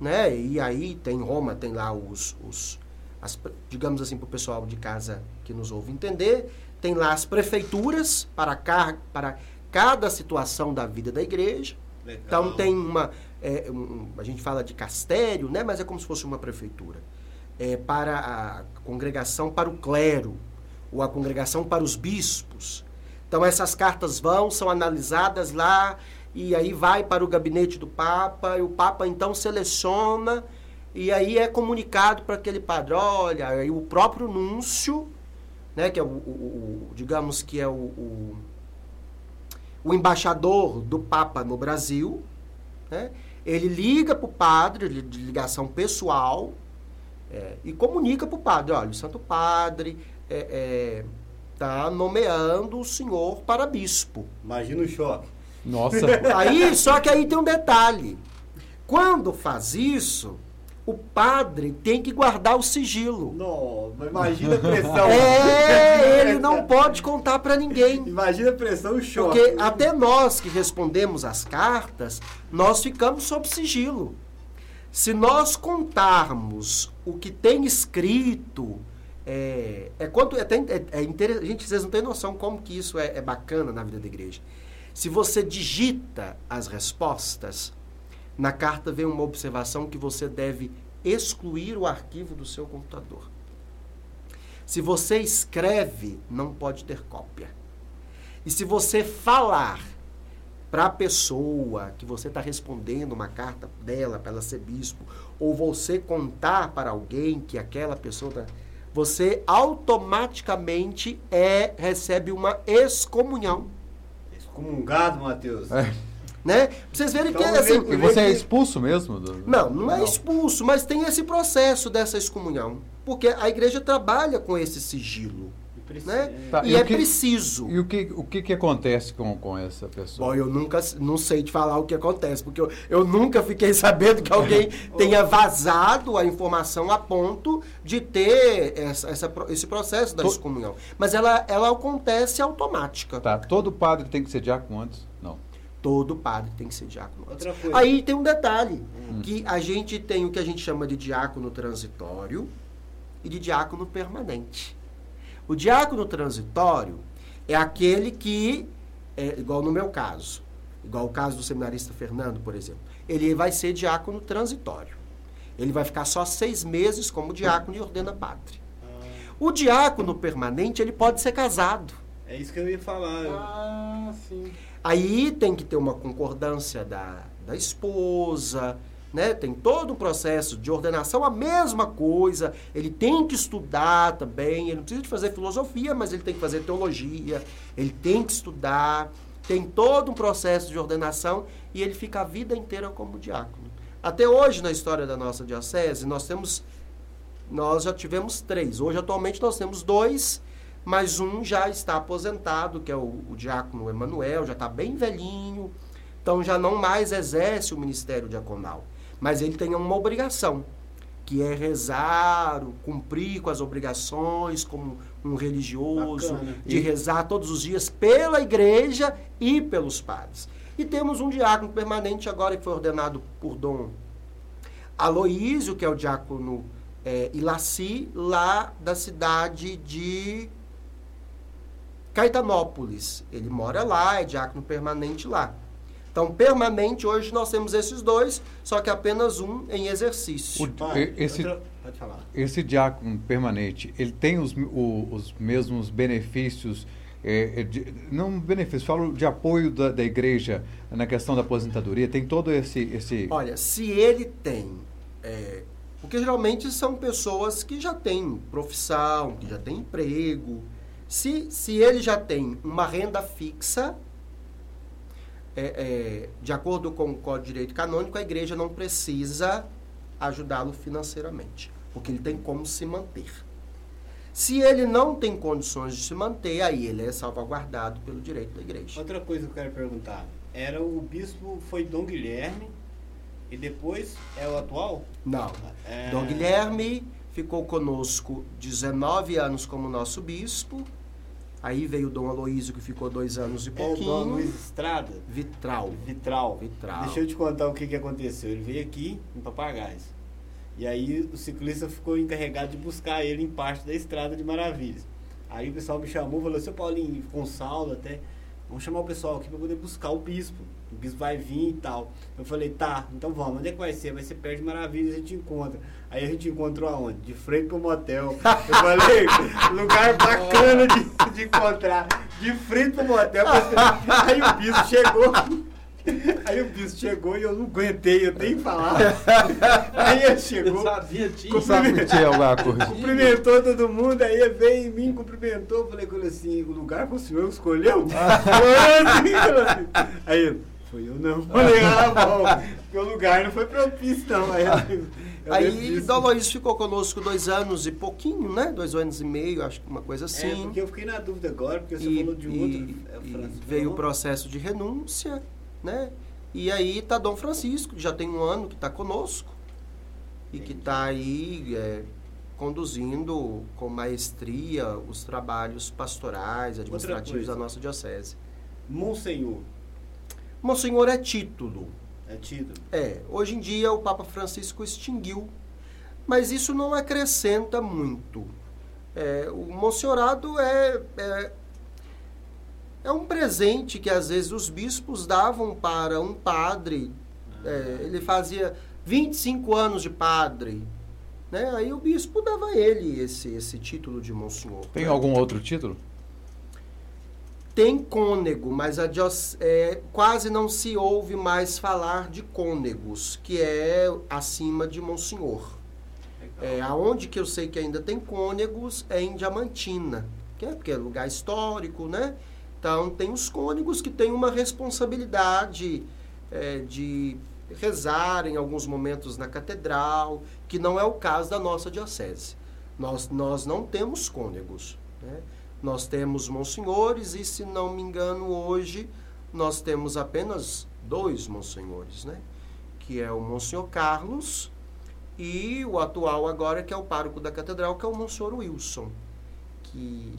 né? E aí tem Roma, tem lá os, os as, digamos assim, para o pessoal de casa que nos ouve entender, tem lá as prefeituras para, ca, para cada situação da vida da igreja. Legal. Então tem uma, é, um- a gente fala de castério, né? Mas é como se fosse uma prefeitura. É, para a congregação, para o clero, ou a congregação para os bispos. Então essas cartas vão, são analisadas lá, e aí vai para o gabinete do Papa, e o Papa então seleciona, e aí é comunicado para aquele padre, olha, aí o próprio núncio, né, que é o, o- o- digamos que é o, o, o embaixador do Papa no Brasil, né, ele liga para o padre, de ligação pessoal, é, e comunica para o padre, olha, o Santo Padre está nomeando o senhor para bispo. Imagina o choque. Nossa. [LAUGHS] Aí, só que aí tem um detalhe. Quando faz isso, o padre tem que guardar o sigilo. Não, mas imagina a pressão. É, ele não pode contar para ninguém. Imagina a pressão, o choque. Porque até nós que respondemos as cartas, nós ficamos sob sigilo. Se nós contarmos o que tem escrito, é, é quanto é, é, é interessante, gente, vocês não têm noção como que isso é, é bacana na vida da igreja. Se você digita as respostas, na carta vem uma observação que você deve excluir o arquivo do seu computador. Se você escreve, não pode ter cópia. E se você falar para a pessoa que você está respondendo uma carta dela para ela ser bispo, ou você contar para alguém que aquela pessoa, tá- você automaticamente é recebe uma excomunhão, Excomungado, Matheus. É. né? Pra vocês verem Então, que o assim, E você é expulso mesmo? do- não, não é expulso, mas tem esse processo dessa excomunhão, porque a igreja trabalha com esse sigilo, né? Tá, e e é que- preciso. E o que, o que, que acontece com, com essa pessoa? Bom, eu nunca não sei te falar o que acontece, porque eu, eu nunca fiquei [LAUGHS] sabendo que alguém [LAUGHS] tenha vazado a informação a ponto de ter essa, essa esse processo da To- excomunhão. Mas ela, ela acontece automática. Tá, todo padre tem que ser diácono antes? Não. Todo padre tem que ser diácono. antes. Outra coisa. Aí tem um detalhe, que a gente tem o que a gente chama de diácono transitório e de diácono permanente. O diácono transitório é aquele que, é, igual no meu caso, igual o caso do seminarista Fernando, por exemplo, ele vai ser diácono transitório. Ele vai ficar só seis meses como diácono e ordena padre. O diácono permanente, ele pode ser casado. É isso que eu ia falar. Ah, sim. Aí tem que ter uma concordância da, da esposa, né? Tem todo um processo de ordenação, a mesma coisa. Ele tem que estudar também, ele não precisa de fazer filosofia, mas ele tem que fazer teologia, ele tem que estudar, tem todo um processo de ordenação e ele fica a vida inteira como diácono. Até hoje, na história da nossa diocese, nós temos nós já tivemos três. Hoje, atualmente, nós temos dois, mas um já está aposentado, que é o, o diácono Emanuel, já está bem velhinho, então já não mais exerce o ministério diaconal. Mas ele tem uma obrigação, que é rezar, cumprir com as obrigações como um religioso, Bacana. de E- rezar todos os dias pela igreja e pelos padres. E temos um diácono permanente agora que foi ordenado por Dom Aloísio, que é o diácono é, Ilaci, lá da cidade de Caetanópolis. Ele mora lá, é diácono permanente lá. Então, permanente, hoje nós temos esses dois, só que apenas um em exercício. O- Pai, esse, outra- Pode falar. esse diácono permanente, ele tem os, o- os mesmos benefícios, é, é, de- não benefícios, falo de apoio da, da igreja na questão da aposentadoria, tem todo esse... esse Olha, se ele tem. é, porque geralmente são pessoas que já têm profissão, que já têm emprego. Se, se ele já tem uma renda fixa, é, é, de acordo com o Código de Direito Canônico, a igreja não precisa ajudá-lo financeiramente, porque ele tem como se manter. Se ele não tem condições de se manter, aí ele é salvaguardado pelo direito da igreja. Outra coisa que eu quero perguntar. Era o bispo, foi Dom Guilherme, e depois é o atual? Não. É... Dom Guilherme ficou conosco 19 anos como nosso bispo. Aí veio o Dom Aloísio, que ficou dois anos e É pouquinho. Dom Luiz Estrada? Vitral. Vitral. Vitral. Deixa eu te contar o que, que aconteceu. Ele veio aqui em Papagais. E aí o ciclista ficou encarregado de buscar ele em parte da estrada de Maravilhas. Aí o pessoal me chamou e falou, seu Paulinho, com Saulo até, vamos chamar o pessoal aqui para poder buscar o bispo. O bispo vai vir e tal. Eu falei, tá, então vamos, onde é que vai ser? Vai ser perto de Maravilhas, a gente encontra. Aí a gente encontrou aonde? De frente pro motel. Eu falei, [LAUGHS] lugar bacana de, de encontrar. De frente pro motel. Aí o bispo chegou. [LAUGHS] Aí o bispo chegou e eu não aguentei, eu nem falar. Aí ele Eu chegou, sabia, tinha. Coisa? cumprimentou todo mundo, aí ele veio em mim, cumprimentou, eu falei com ele assim, o lugar que o senhor escolheu? Assim, [LAUGHS] assim. Aí ele, foi eu não. Falei, ah, bom, porque o lugar não foi propício não. Aí, eu- eu Aí Dom ficou conosco dois anos e pouquinho, né? Dois anos e meio, acho que uma coisa É, assim. porque eu fiquei na dúvida agora, porque você e, falou de outro. é, veio o processo de renúncia, né? E aí tá Dom Francisco, que já tem um ano que está conosco e que está aí é, conduzindo com maestria os trabalhos pastorais, administrativos da nossa diocese. Monsenhor, Monsenhor é título. é título. É, hoje em dia o Papa Francisco extinguiu, mas isso não acrescenta muito. É, o monsenhorado é, é, é um presente que às vezes os bispos davam para um padre. É, ele fazia 25 anos de padre. Né? Aí o bispo dava a ele esse, esse título de monsenhor. Tem né? algum outro título? Tem cônego, mas a é, quase não se ouve mais falar de cônegos, que é acima de monsenhor. É, aonde que eu sei que ainda tem cônegos é em Diamantina, que é porque é lugar histórico, né? Então tem os cônegos que têm uma responsabilidade é, de rezar em alguns momentos na catedral, que não é o caso da nossa diocese. Nós, nós não temos cônegos, né? Nós temos monsenhores e, se não me engano, hoje nós temos apenas dois monsenhores, né? Que é o Monsenhor Carlos e o atual agora, que é o pároco da catedral, que é o Monsenhor Wilson, que,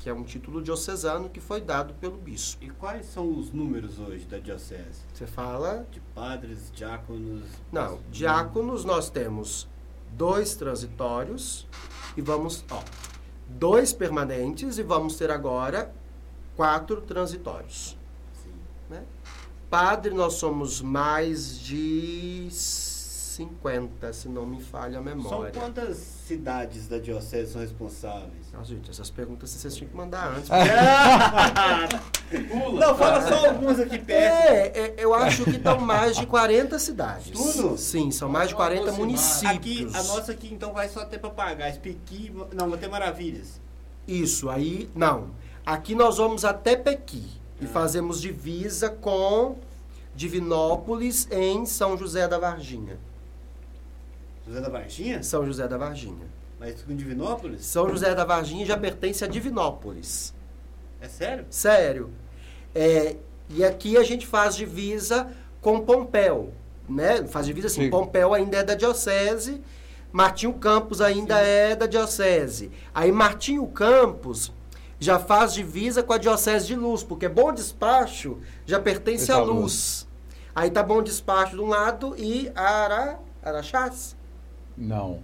que é um título diocesano que foi dado pelo bispo. E quais são os números hoje da diocese? Você fala? De padres, diáconos? Não, diáconos nós temos dois transitórios e vamos, ó, dois permanentes e vamos ter agora quatro transitórios. Sim. né? Padre, nós somos mais de 50, se não me falha a São memória. quantas cidades da diocese são responsáveis? Nossa, gente, essas perguntas vocês tinham que mandar antes. [LAUGHS] Pula. Não, fala só alguns aqui perto. É, é, eu acho que dão mais de 40 cidades. Tudo? Sim, são mais de 40 Aproximar. Aqui, municípios. a nossa aqui então vai só até papagaios, Piqui, não, vai ter maravilhas. Isso, aí, não. Aqui nós vamos até Pequi e fazemos divisa com Divinópolis em São José da Varginha. José da Varginha? São José da Varginha. Mas com Divinópolis? São José da Varginha já pertence a Divinópolis. É sério? Sério. É, e aqui a gente faz divisa com Pompéu, né? Faz divisa assim, Sim. Pompéu ainda é da diocese, Martinho Campos ainda é da diocese. Aí Martinho Campos já faz divisa com a diocese de Luz, porque Bom Despacho já pertence à Luz. Luz. Aí tá Bom Despacho de um lado e Ara, Araxás. Não.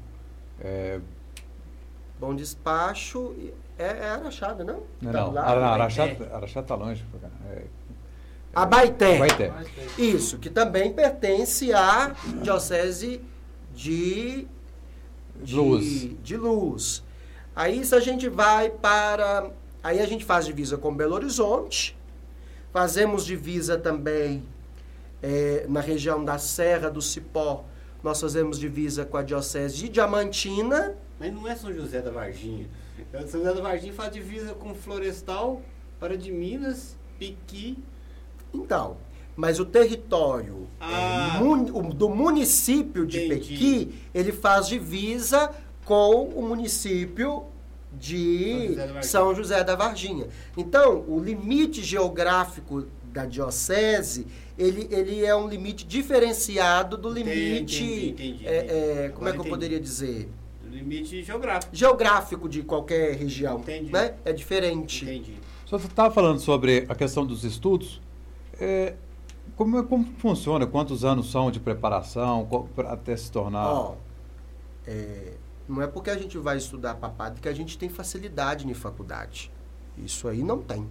É, Bom Despacho é, é Araxá, não? não, Tá não. lá. Araxá, Araxá tá longe. É, Abaité. Abaité. Mas tem. Isso, que também pertence à diocese de, de Luz. de Luz. Aí se a gente vai para, aí a gente faz divisa com Belo Horizonte, fazemos divisa também eh, na região da Serra do Cipó, nós fazemos divisa com a diocese de Diamantina, Mas não é São José da Varginha. É, São José da Varginha faz divisa com Florestal, para de Minas, Piqui. Então, Mas o território Ah. é, mun- o- do município de Entendi. Pequi, ele faz divisa com o município de São José da Varginha. São José da Varginha. Então, o limite geográfico da diocese, ele, ele é um limite diferenciado do limite, entendi, entendi, é, é, como é Agora que eu poderia dizer? Limite geográfico. Geográfico de qualquer região, Entendi. né? É diferente. Entendi. Você estava falando sobre a questão dos estudos. É, como, é- como funciona? Quantos anos são de preparação até se tornar? Ó, é, não é porque a gente vai estudar para padre que a gente tem facilidade em faculdade. Isso aí não tem.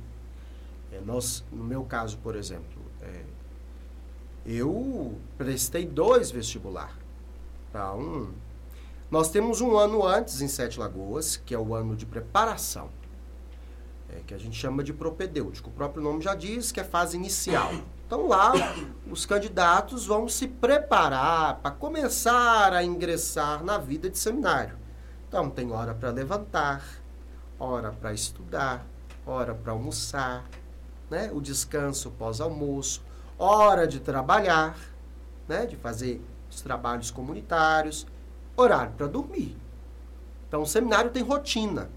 É, nós, no meu caso, por exemplo, é, eu prestei dois vestibular. Tá? Um, nós temos um ano antes em Sete Lagoas, que é o ano de preparação, é, que a gente chama de propedêutico. O próprio nome já diz que é fase inicial. Então lá, os candidatos vão se preparar para começar a ingressar na vida de seminário. Então tem hora para levantar, hora para estudar, hora para almoçar, né? o descanso pós-almoço, hora de trabalhar, né? de fazer os trabalhos comunitários, horário para dormir. Então o seminário tem rotina.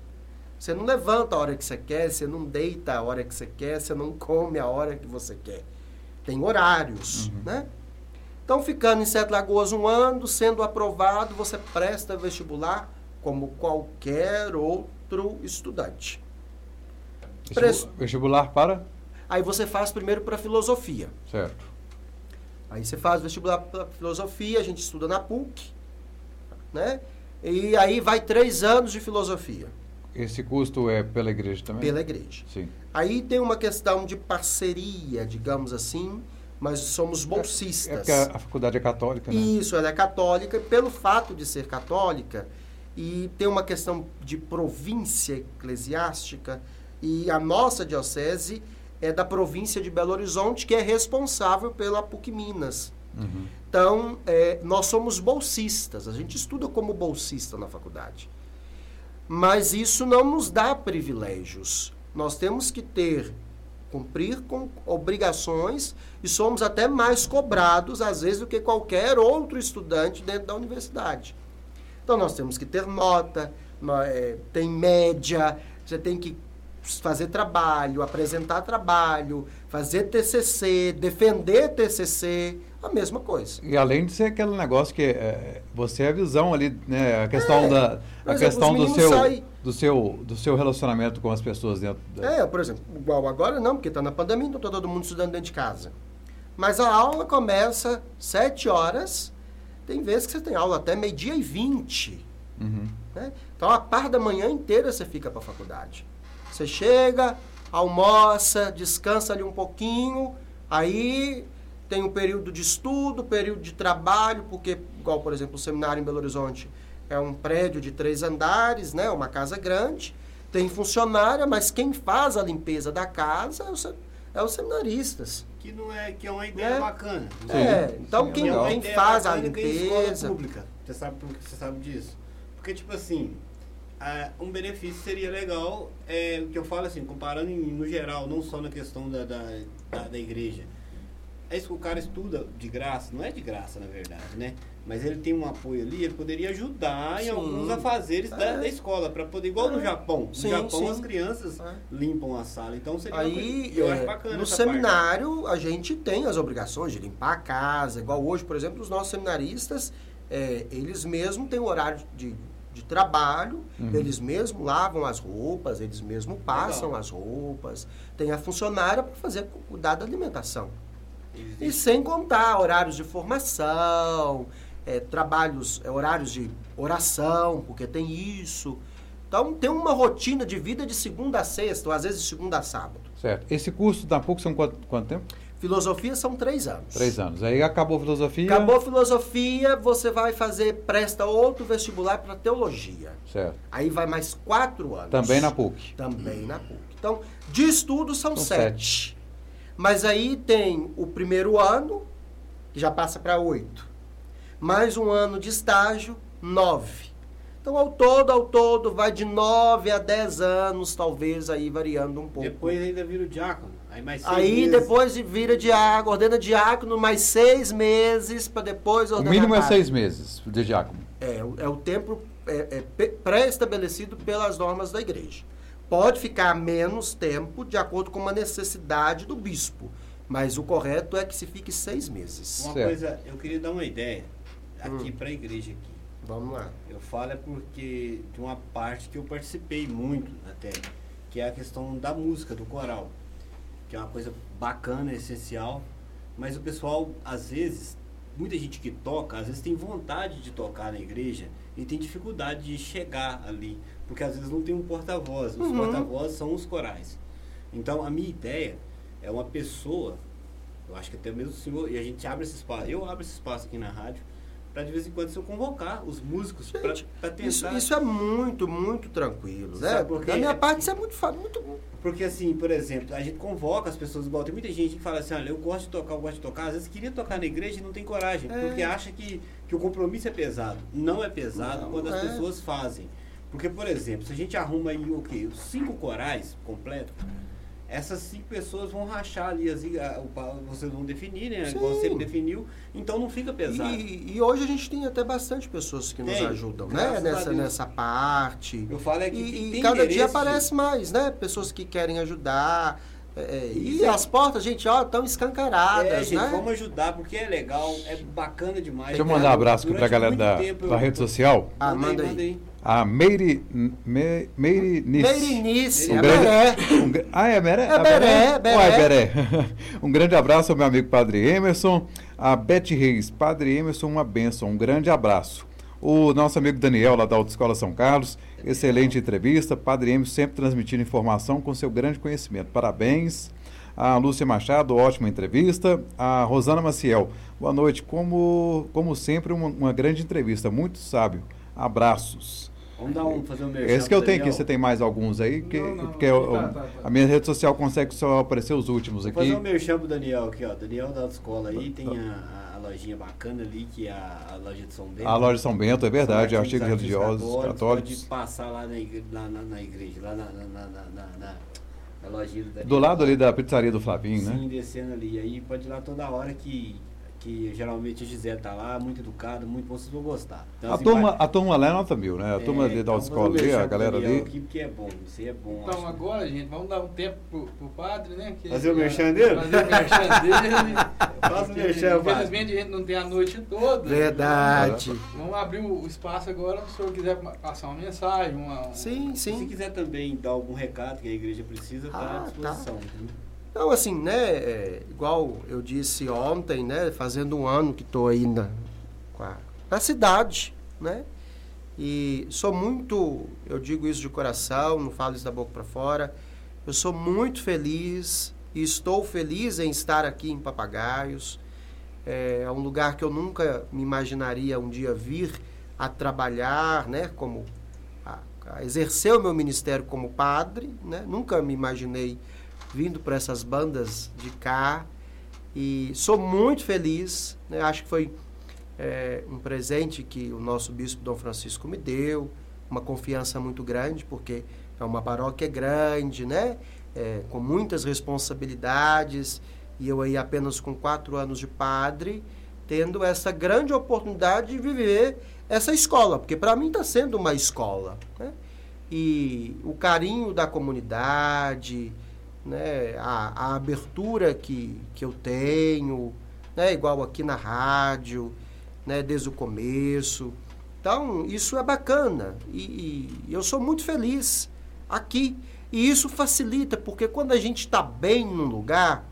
Você não levanta a hora que você quer, você não deita a hora que você quer, você não come a hora que você quer. Tem horários, né? Então, ficando em Sete Lagoas um ano, sendo aprovado, você presta vestibular como qualquer outro estudante. Vestibular para? Aí você faz primeiro para filosofia. Certo. Aí você faz vestibular para filosofia, a gente estuda na PUC, né? E aí vai três anos de filosofia Esse custo é pela igreja também? pela igreja. Sim. Aí tem uma questão de parceria, digamos assim, mas somos É bolsistas. porque a, a faculdade é católica, né? Isso, ela é católica, pelo fato de ser católica, e tem uma questão de província eclesiástica, e a nossa diocese é da província de Belo Horizonte, que é responsável pela PUC Minas. Uhum. Então, é, nós somos bolsistas, a gente estuda como bolsista na faculdade. Mas isso não nos dá privilégios. Nós temos que ter, cumprir com obrigações e somos até mais cobrados, às vezes, do que qualquer outro estudante dentro da universidade. Então, nós temos que ter nota, é, tem média, você tem que fazer trabalho, apresentar trabalho, fazer TCC, defender TCC, a mesma coisa. E além de ser aquele negócio que é, você é a visão ali, né? A questão É. da a exemplo, questão do seu, do seu do seu relacionamento com as pessoas dentro da... É, por exemplo, igual agora não, porque está na pandemia, então está todo mundo estudando dentro de casa. Mas a aula começa sete horas, tem vezes que você tem aula até meio-dia e vinte. Uhum. Né? Então a parte da manhã inteira você fica para a faculdade. Você chega, almoça, descansa ali um pouquinho, aí tem um período de estudo, período de trabalho, porque, igual, por exemplo, o seminário em Belo Horizonte é um prédio de três andares, né? uma casa grande, tem funcionária, mas quem faz a limpeza da casa é, o é os seminaristas. Que não é, que é uma ideia É. bacana. É, então sim, quem, Que é quem faz a é escola limpeza... pública. Você sabe, você sabe disso? Porque, tipo assim, um benefício seria legal, é, o que eu falo assim, comparando em- no geral, não só na questão da, da, da, da igreja. É isso que o cara estuda de graça, não é de graça, na verdade, né? Mas ele tem um apoio ali, ele poderia ajudar em Sim. alguns afazeres da, É. da escola, para poder, igual no É. Japão. No Sim, Japão sim. as crianças É. limpam a sala, então seria Aí, eu é, acho bacana no essa parte. seminário, a gente tem as obrigações de limpar a casa. Igual hoje, por exemplo, os nossos seminaristas, é, eles mesmos têm um horário de, de trabalho, Uhum. eles mesmos lavam as roupas, eles mesmos passam Legal. as roupas. Tem a funcionária para fazer cuidar da alimentação. Existe. E sem contar horários de formação, é, trabalhos, é, horários de oração, porque tem isso. Então tem uma rotina de vida de segunda a sexta, ou às vezes de segunda a sábado. Certo. Esse curso da PUC são quanto, quanto tempo? Filosofia são três anos. Três anos. Aí acabou a filosofia. Acabou a filosofia, você vai fazer, presta outro vestibular para teologia. Certo. Aí vai mais quatro anos. Também na PUC. Também na PUC. Então, de estudo são, São sete. Mas aí tem o primeiro ano, que já passa para oito. Mais um ano de estágio, nove. Então, ao todo, ao todo, vai de nove a dez anos, talvez aí variando um pouco. Depois ainda vira o diácono. Aí, mais seis Aí meses. depois vira diácono, ordena diácono mais seis meses para depois O ordenar mínimo é seis meses de diácono. É, o- é o tempo é, é pré-estabelecido pelas normas da igreja. Pode ficar menos tempo de acordo com uma necessidade do bispo, mas o correto é que se fique seis meses. Uma Certo. coisa, eu queria dar uma ideia aqui Hum. para a igreja aqui. Vamos lá. Eu falo é porque de uma parte que eu participei muito até, que é a questão da música, do coral. Que é uma coisa bacana, essencial, mas o pessoal, às vezes, muita gente que toca, às vezes tem vontade de tocar na igreja e tem dificuldade de chegar ali, porque às vezes não tem um porta-voz. Os Uhum. porta-voz são os corais. Então, a minha ideia é uma pessoa, eu acho que até mesmo o senhor, e a gente abre esse espaço, eu abro esse espaço aqui na rádio, para de vez em quando se eu convocar os músicos para tentar. Isso, isso é muito, muito tranquilo, Você né? sabe por quê? Da minha parte porque- isso é muito, muito Porque assim, por exemplo, a gente convoca as pessoas igual. Tem muita gente que fala assim, olha, eu gosto de tocar, eu gosto de tocar. Às vezes queria tocar na igreja e não tem coragem, É. porque acha que, que o compromisso é pesado. Não é pesado Não, quando as é. pessoas fazem. Porque, por exemplo, se a gente arruma aí o quê? Os cinco corais completos, essas cinco pessoas vão rachar ali, as, a, vocês vão definir, né? Sim. Igual você definiu, então não fica pesado. E, e hoje a gente tem até bastante pessoas que nos Tem, ajudam, graças né? Nessa, nessa parte. Eu falo é que E, e cada dia aparece mais, né? Pessoas que querem ajudar. é, é, e é- as portas, gente, ó, estão escancaradas, É, gente, né? vamos ajudar, porque é legal, é bacana demais. Deixa eu mandar um abraço aqui pra galera da, tempo da eu- rede social. Ah, Manda aí, manda aí. manda aí. A Meire, Me, Meire Nice. Meirinice, Um é grande- Beré. um ah, é Beré? É A Beré, Beré. Uai, Beré. [LAUGHS] um grande abraço ao meu amigo Padre Emerson. A Beth Reis. Padre Emerson, uma benção. Um grande abraço. O nosso amigo Daniel, lá da Autoescola São Carlos. Excelente entrevista. Padre Emerson sempre transmitindo informação com seu grande conhecimento. Parabéns. A Lúcia Machado, ótima entrevista. A Rosana Maciel, boa noite. Como, como sempre, uma, uma grande entrevista. Muito sábio. Abraços. Vamos dar um, fazer um merchan Esse que eu tenho aqui, você tem mais alguns aí? Que, Não, não, porque eu- tá, tá, tá. a minha rede social consegue só aparecer os últimos Vou aqui. fazer um merchan pro Daniel aqui, ó. Daniel da autoescola aí, tem a, a lojinha bacana ali, que é a, a loja de São Bento. A loja de São Bento, é verdade, artigos artigos religiosos, católicos. Pode passar lá na igreja, lá na, na igreja, lá na, na, do lado ali da pizzaria do Flavinho, Sim, né? descendo ali. Aí pode ir lá toda hora que, que geralmente a Gisele tá lá, muito educada, muito bom, vocês vão gostar. Então, A assim, turma, vai- a turma lá é nota mil, né? A turma ali da então, vamos ali, a galera ali. Aqui, porque é bom, isso aí é bom. Então acho. agora, gente, vamos dar um tempo pro, pro padre, né? que Fazer o merchan dele? Fazer o merchan [LAUGHS] dele. Faça o merchan. Infelizmente a gente não tem a noite toda. Verdade. Vamos abrir o espaço agora se o senhor quiser passar uma mensagem, uma. um- Sim, Se sim. quiser também dar algum recado que a igreja precisa, está Ah, à disposição. viu? Então, assim, né, é, igual eu disse ontem, né, fazendo um ano que estou aí na, na cidade, né, e sou muito, eu digo isso de coração, não falo isso da boca para fora, eu sou muito feliz e estou feliz em estar aqui em Papagaios, é um lugar que eu nunca me imaginaria um dia vir a trabalhar, né, como a, a exercer o meu ministério como padre, né, nunca me imaginei vindo para essas bandas de cá e sou muito feliz. Né? Acho que foi é, um presente que o nosso bispo Dom Francisco me deu, uma confiança muito grande, porque é uma paróquia grande, né? É, com muitas responsabilidades, e eu aí apenas com quatro anos de padre, tendo essa grande oportunidade de viver essa escola, porque para mim está sendo uma escola. Né? E o carinho da comunidade, né, a, a abertura que, que eu tenho, né, igual aqui na rádio, né, desde o começo. Então, isso é bacana e, e eu sou muito feliz aqui. E isso facilita, porque quando a gente está bem num lugar,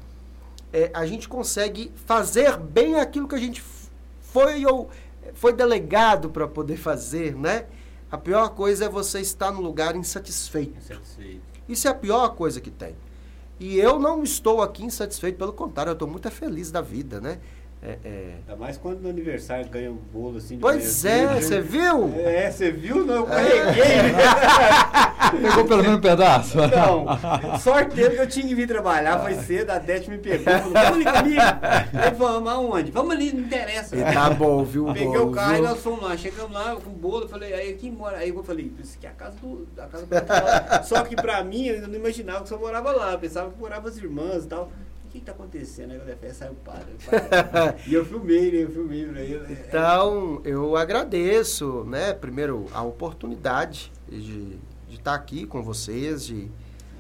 é, a gente consegue fazer bem aquilo que a gente foi ou foi delegado para poder fazer, né? A pior coisa é você estar num lugar insatisfeito. Insatisfeito. Isso é a pior coisa que tem. E eu não estou aqui insatisfeito, pelo contrário, eu estou muito feliz da vida, né? É, é. Ainda mais quando no aniversário ganha um bolo assim. de Pois manhã é, você viu? É, você viu? Não, eu carreguei. [LAUGHS] Pegou pelo menos um pedaço? Não, sorteio que eu tinha que vir trabalhar, foi cedo, a Dete me pegou, falou, vamos ali comigo. Aí vamos aonde? Vamos ali, não interessa. E tá bom, viu? Peguei bolo, o carro e viu? nós fomos lá, chegamos lá com o bolo, eu falei, aí aqui mora. Aí eu falei, isso aqui é a casa do. A casa do Só que pra mim, eu não imaginava que só morava lá, eu pensava que morava as irmãs e tal. O que, que tá acontecendo? Aí é festa, saiu o padre. o padre. [LAUGHS] E eu filmei, né? Eu filmei pra ele. Então, eu agradeço, né, primeiro, a oportunidade de estar aqui com vocês, de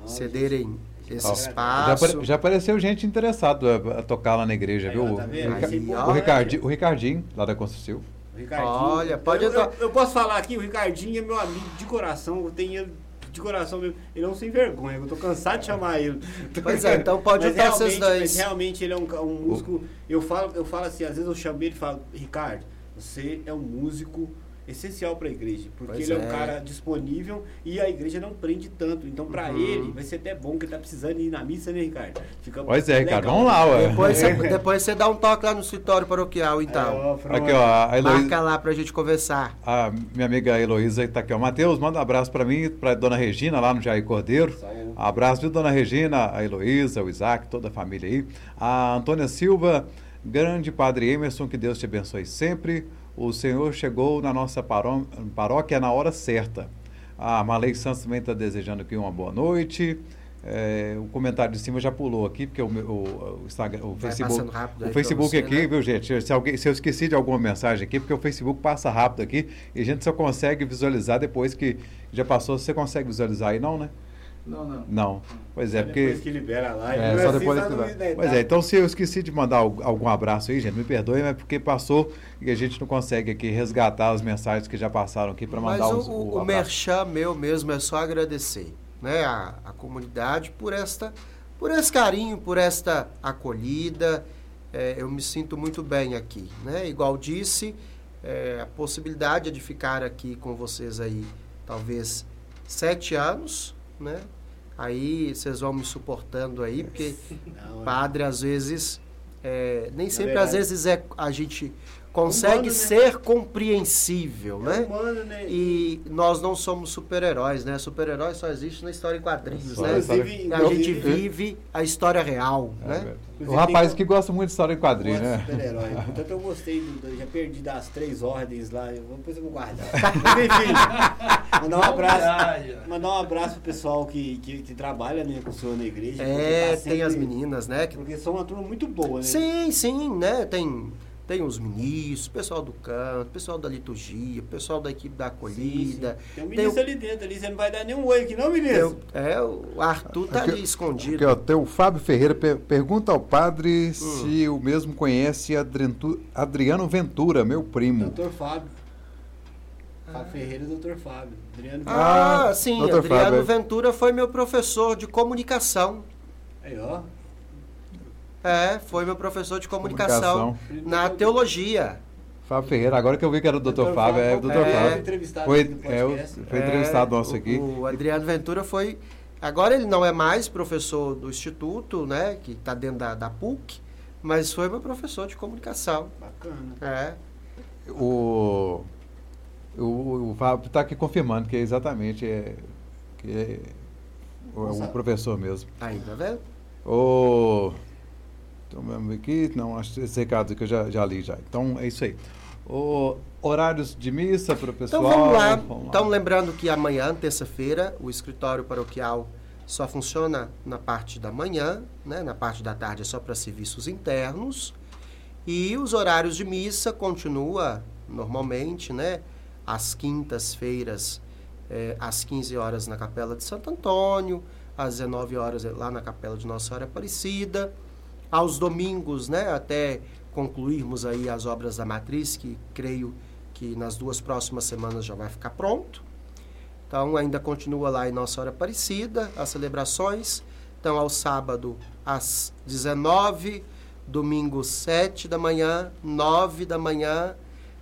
Não, cederem esse Ó, Já, espaço. apare- já apareceu gente interessada a, a tocar lá na igreja, Aí, viu? O, tá o Rica- Aí, o. Ricardinho, o Ricardinho, lá da Construção. O Ricardinho. Olha, pode eu, eu, eu posso falar aqui, o Ricardinho é meu amigo de coração, eu tenho ele de coração mesmo. Ele é um sem vergonha, eu tô cansado de chamar ele. [LAUGHS] Pois é, então pode Mas entrar vocês dois. Mas realmente ele é um, um músico. Eu falo, eu falo assim, às vezes eu chamo ele e falo, Ricardo, você é um músico essencial para a igreja, porque Pois ele é. é. um cara disponível e a igreja não prende tanto. Então, para Uhum. ele, vai ser até bom que ele tá precisando ir na missa, né, Ricardo? Fica Pois é, legal. Ricardo, vamos lá, ué. Depois você, [LAUGHS] depois você dá um toque lá no escritório paroquial, então. Aí, ó. Aqui, ó, a Heloísa, Marca lá pra gente conversar. a minha amiga Heloísa está aqui, ó. Matheus, manda um abraço para mim, para dona Regina, lá no Jair Cordeiro. Abraço, viu, dona Regina, a Heloísa, o Isaac, toda a família aí. A Antônia Silva, grande padre Emerson, que Deus te abençoe sempre. O Senhor chegou na nossa paró- paróquia na hora certa. A Malei Santos também está desejando aqui uma boa noite. É, o comentário de cima já pulou aqui, porque o, o, o Instagram, o Facebook, o Facebook você, aqui, né? viu, gente? Se, alguém, se eu esqueci de alguma mensagem aqui, porque o Facebook passa rápido aqui e a gente só consegue visualizar depois que já passou. Você consegue visualizar aí, não, né? Não, não. Não. Pois é, porque. Depois que libera a live. É, só depois que né, Pois é, então se eu esqueci de mandar al- algum abraço aí, gente, me perdoe, mas porque passou e a gente não consegue aqui resgatar as mensagens que já passaram aqui para mandar o, os, o, o o abraço. merchan meu mesmo é só agradecer né, a, a comunidade por esta por esse carinho, por esta acolhida. É, eu me sinto muito bem aqui. Né? Igual disse, é, a possibilidade de ficar aqui com vocês aí talvez sete anos, né? Aí vocês vão me suportando aí, porque Não, padre às vezes é, nem sempre às vezes é a gente consegue Humano, né? ser compreensível, é né? humano, né? E nós não somos super-heróis, né? Super-herói só existe na história em quadrinhos, Só né? na história- Inclusive, A gente inclusive- vive a história real, É, né? o rapaz tem- que gosta muito de história em quadrinho, Gosto de né? super-herói. Portanto, eu gostei, do, do- já perdi das três ordens lá, eu, depois eu vou guardar. [LAUGHS] Mas enfim, mandar um abraço. Mandar um abraço pro pessoal que, que, que trabalha né, com o senhor na igreja. É, tá tem as sempre- meninas, né? que- Porque são uma turma muito boa, né? Sim, sim, né? Tem, tem os ministros, pessoal do canto, pessoal da liturgia, pessoal da equipe da Sim, sim. acolhida. Tem um Tem ministro o- ali dentro, ali, você não vai dar nenhum oi aqui, não, tem ministro? é, o Arthur tá Aqui- ali escondido. Aqui, ó, tem o Fábio Ferreira per- pergunta ao padre se o mesmo conhece Adrentu- Adriano Ventura, meu primo. Doutor Fábio. Fábio Ferreira e doutor Fábio. Adriano Ah, Ah, sim, doutor Adriano Fábio. Ventura foi meu professor de comunicação. Aí, ó. É, foi meu professor de comunicação, Comunicação. na teologia. Fábio Ferreira, agora que eu vi que era o Dr. Fábio, é o Dr. é, Fábio. entrevistado Foi, é, o- foi entrevistado É, nosso o- aqui. O Adriano Ventura foi. Agora ele não é mais professor do Instituto, né? Que está dentro da, da PUC, mas foi meu professor de comunicação. Bacana. É. O, o, o Fábio está aqui confirmando que é exatamente é, que é o, Nossa. o professor mesmo. Aí, tá vendo? O, então, vamos aqui, não, acho que esse recado que eu já, já li já. Então é isso aí. O, horários de missa para o pessoal. Então vamos lá. vamos lá. Então lembrando que amanhã, terça-feira, o escritório paroquial só funciona na parte da manhã, né? Na parte da tarde é só para serviços internos. E os horários de missa continua normalmente, né? Às quintas-feiras, eh, às 15 horas na Capela de Santo Antônio, às 19 horas lá na Capela de Nossa Senhora Aparecida. Aos domingos, né? Até concluirmos aí as obras da matriz, que creio que nas duas próximas semanas já vai ficar pronto. Então ainda continua lá em Nossa Senhora Aparecida as celebrações. Então ao sábado às 19, domingo 7 da manhã, 9 da manhã,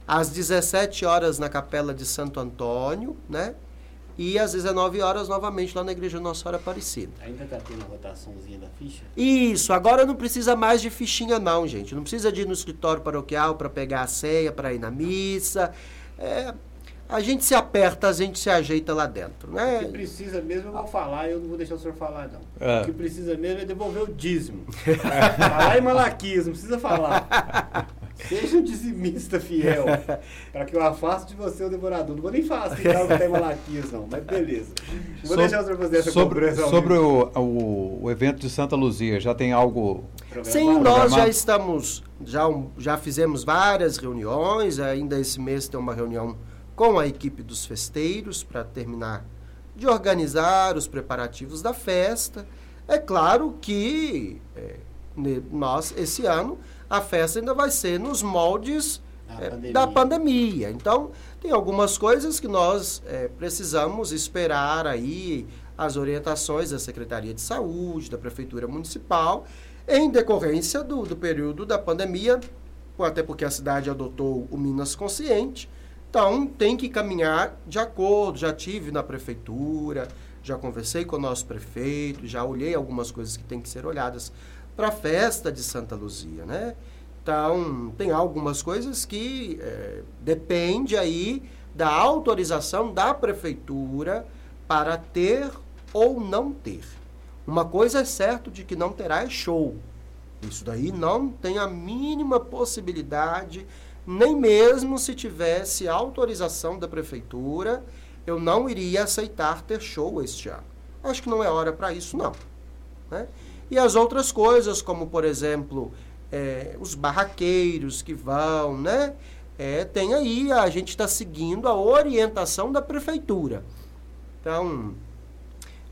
às 17 horas na Capela de Santo Antônio, né? E às 19 horas, novamente, lá na Igreja Nossa Senhora Aparecida. Ainda tá tendo a rotaçãozinha da ficha? Isso, agora não precisa mais de fichinha não, gente. Não precisa de ir no escritório paroquial para pegar a ceia, para ir na missa. É, a gente se aperta, a gente se ajeita lá dentro, O né? que precisa mesmo, eu vou falar, eu não vou deixar o senhor falar, não. É. O que precisa mesmo é devolver o dízimo. [LAUGHS] falar em Malaquias, não precisa falar. Seja um dizimista fiel, para que eu afaste de você o devorador. Não vou nem falar assim, que tem Malaquias, não, mas beleza. Vou So- deixar o senhor fazer essa sobre sobre o, o, o evento de Santa Luzia, já tem algo. Sim, nós já estamos, já, já fizemos várias reuniões, ainda esse mês tem uma reunião com a equipe dos festeiros para terminar de organizar os preparativos da festa. É claro que é, nós, esse ano, a festa ainda vai ser nos moldes Da é, pandemia. da pandemia. Então, tem algumas coisas que nós é, precisamos esperar aí as orientações da Secretaria de Saúde, da Prefeitura Municipal, em decorrência do, do período da pandemia, até porque a cidade adotou o Minas Consciente. Então, tem que caminhar de acordo. Já tive na prefeitura, já conversei com o nosso prefeito, já olhei algumas coisas que têm que ser olhadas para a festa de Santa Luzia, né? Então, tem algumas coisas que eh, depende aí da autorização da prefeitura para ter ou não ter. Uma coisa é certo de que não terá é show. Isso daí não tem a mínima possibilidade, nem mesmo se tivesse autorização da prefeitura, eu não iria aceitar ter show este ano. Acho que não é hora para isso, não. né? E as outras coisas, como por exemplo, eh, os barraqueiros que vão, né? Eh, tem aí, a gente está seguindo a orientação da prefeitura. Então,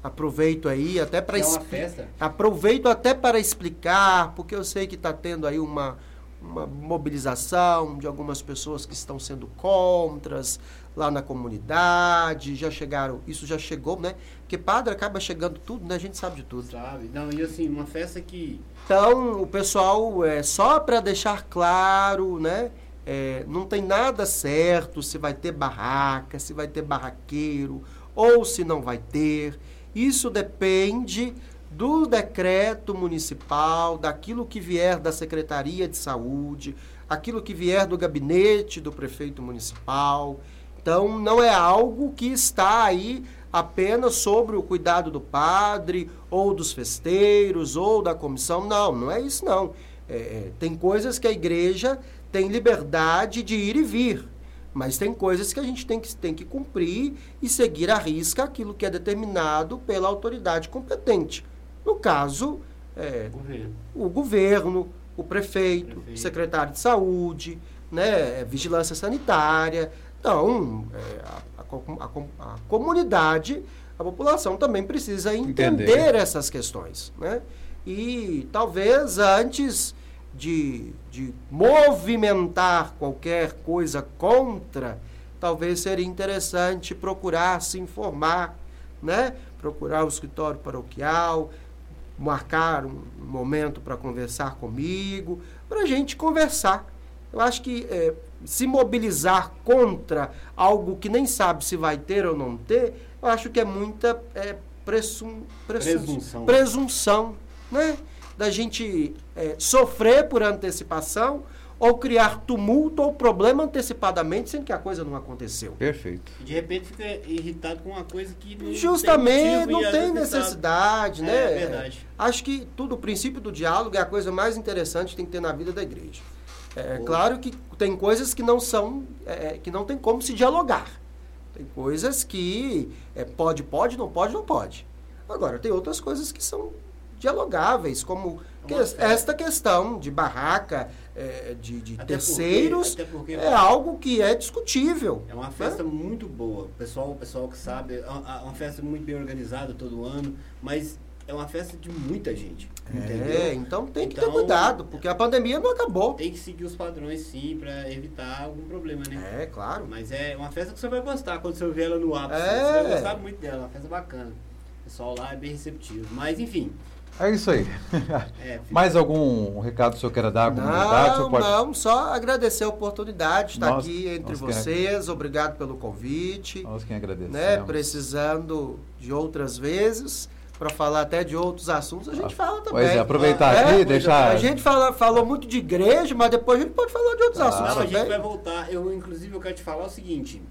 aproveito aí até para É uma festa? Aproveito até para explicar, porque eu sei que está tendo aí uma, uma mobilização de algumas pessoas que estão sendo contras lá na comunidade, já chegaram, isso já chegou, né? Porque padre acaba chegando tudo, né? A gente sabe de tudo. Sabe? Não, e assim, uma festa que. Então, o pessoal, é, só para deixar claro, né? é, não tem nada certo se vai ter barraca, se vai ter barraqueiro ou se não vai ter. Isso depende do decreto municipal, daquilo que vier da Secretaria de Saúde, aquilo que vier do gabinete do prefeito municipal. Então, não é algo que está aí apenas sobre o cuidado do padre, ou dos festeiros, ou da comissão. Não, não é isso não. É, é, tem coisas que a igreja tem liberdade de ir e vir, mas tem coisas que a gente tem que, tem que cumprir e seguir à risca aquilo que é determinado pela autoridade competente. No caso, é, Governo. o governo, o prefeito, Prefeito. o secretário de saúde, né, vigilância sanitária. Então, é, a, a a a comunidade, a população também precisa entender, Entender. essas questões. Né? E talvez antes de, de movimentar qualquer coisa contra, talvez seria interessante procurar se informar, né? procurar o escritório paroquial, marcar um momento para conversar comigo, para a gente conversar. Eu acho que é, se mobilizar contra algo que nem sabe se vai ter ou não ter, eu acho que é muita é, pressum, pressum- Presunção. presunção, né? Da gente é, sofrer por antecipação ou criar tumulto ou problema antecipadamente, sendo que a coisa não aconteceu. Perfeito. E de repente fica irritado com uma coisa que não Justamente, tem não tem necessidade, né? É verdade. Acho que tudo, o princípio do diálogo é a coisa mais interessante que tem que ter na vida da igreja. É Boa. claro que tem coisas que não são, é, que não tem como se dialogar. Tem coisas que é, pode, pode, não pode, não pode. Agora, tem outras coisas que são dialogáveis, como que- esta questão de barraca, é, de, de terceiros, porque- porque- é algo que é discutível. É uma né? festa muito boa. O pessoal, o pessoal que sabe, é uma, uma festa muito bem organizada todo ano, mas é uma festa de muita gente. É, Entendeu? então tem que ter Então- cuidado, porque a pandemia não acabou. Tem que seguir os padrões sim para evitar algum problema, né? É, claro. Mas é uma festa que você vai gostar quando você ver ela no ápice. É. Você vai gostar muito dela, é uma festa bacana. O pessoal lá é bem receptivo. Mas enfim, É isso aí. É, [LAUGHS] Mais algum recado que o senhor queira dar à comunidade? Não, pode- não, só agradecer a oportunidade de estar Nós- aqui entre vocês. Obrigado pelo convite. Nós quem agradecemos. né, precisando de outras vezes para falar até de outros assuntos, a gente fala também. Pois é, aproveitar É, aqui, é. deixar... A gente fala, falou muito de igreja, mas depois a gente pode falar de outros Ah, assuntos Não, a gente também. vai voltar. Eu, inclusive, eu quero te falar o seguinte.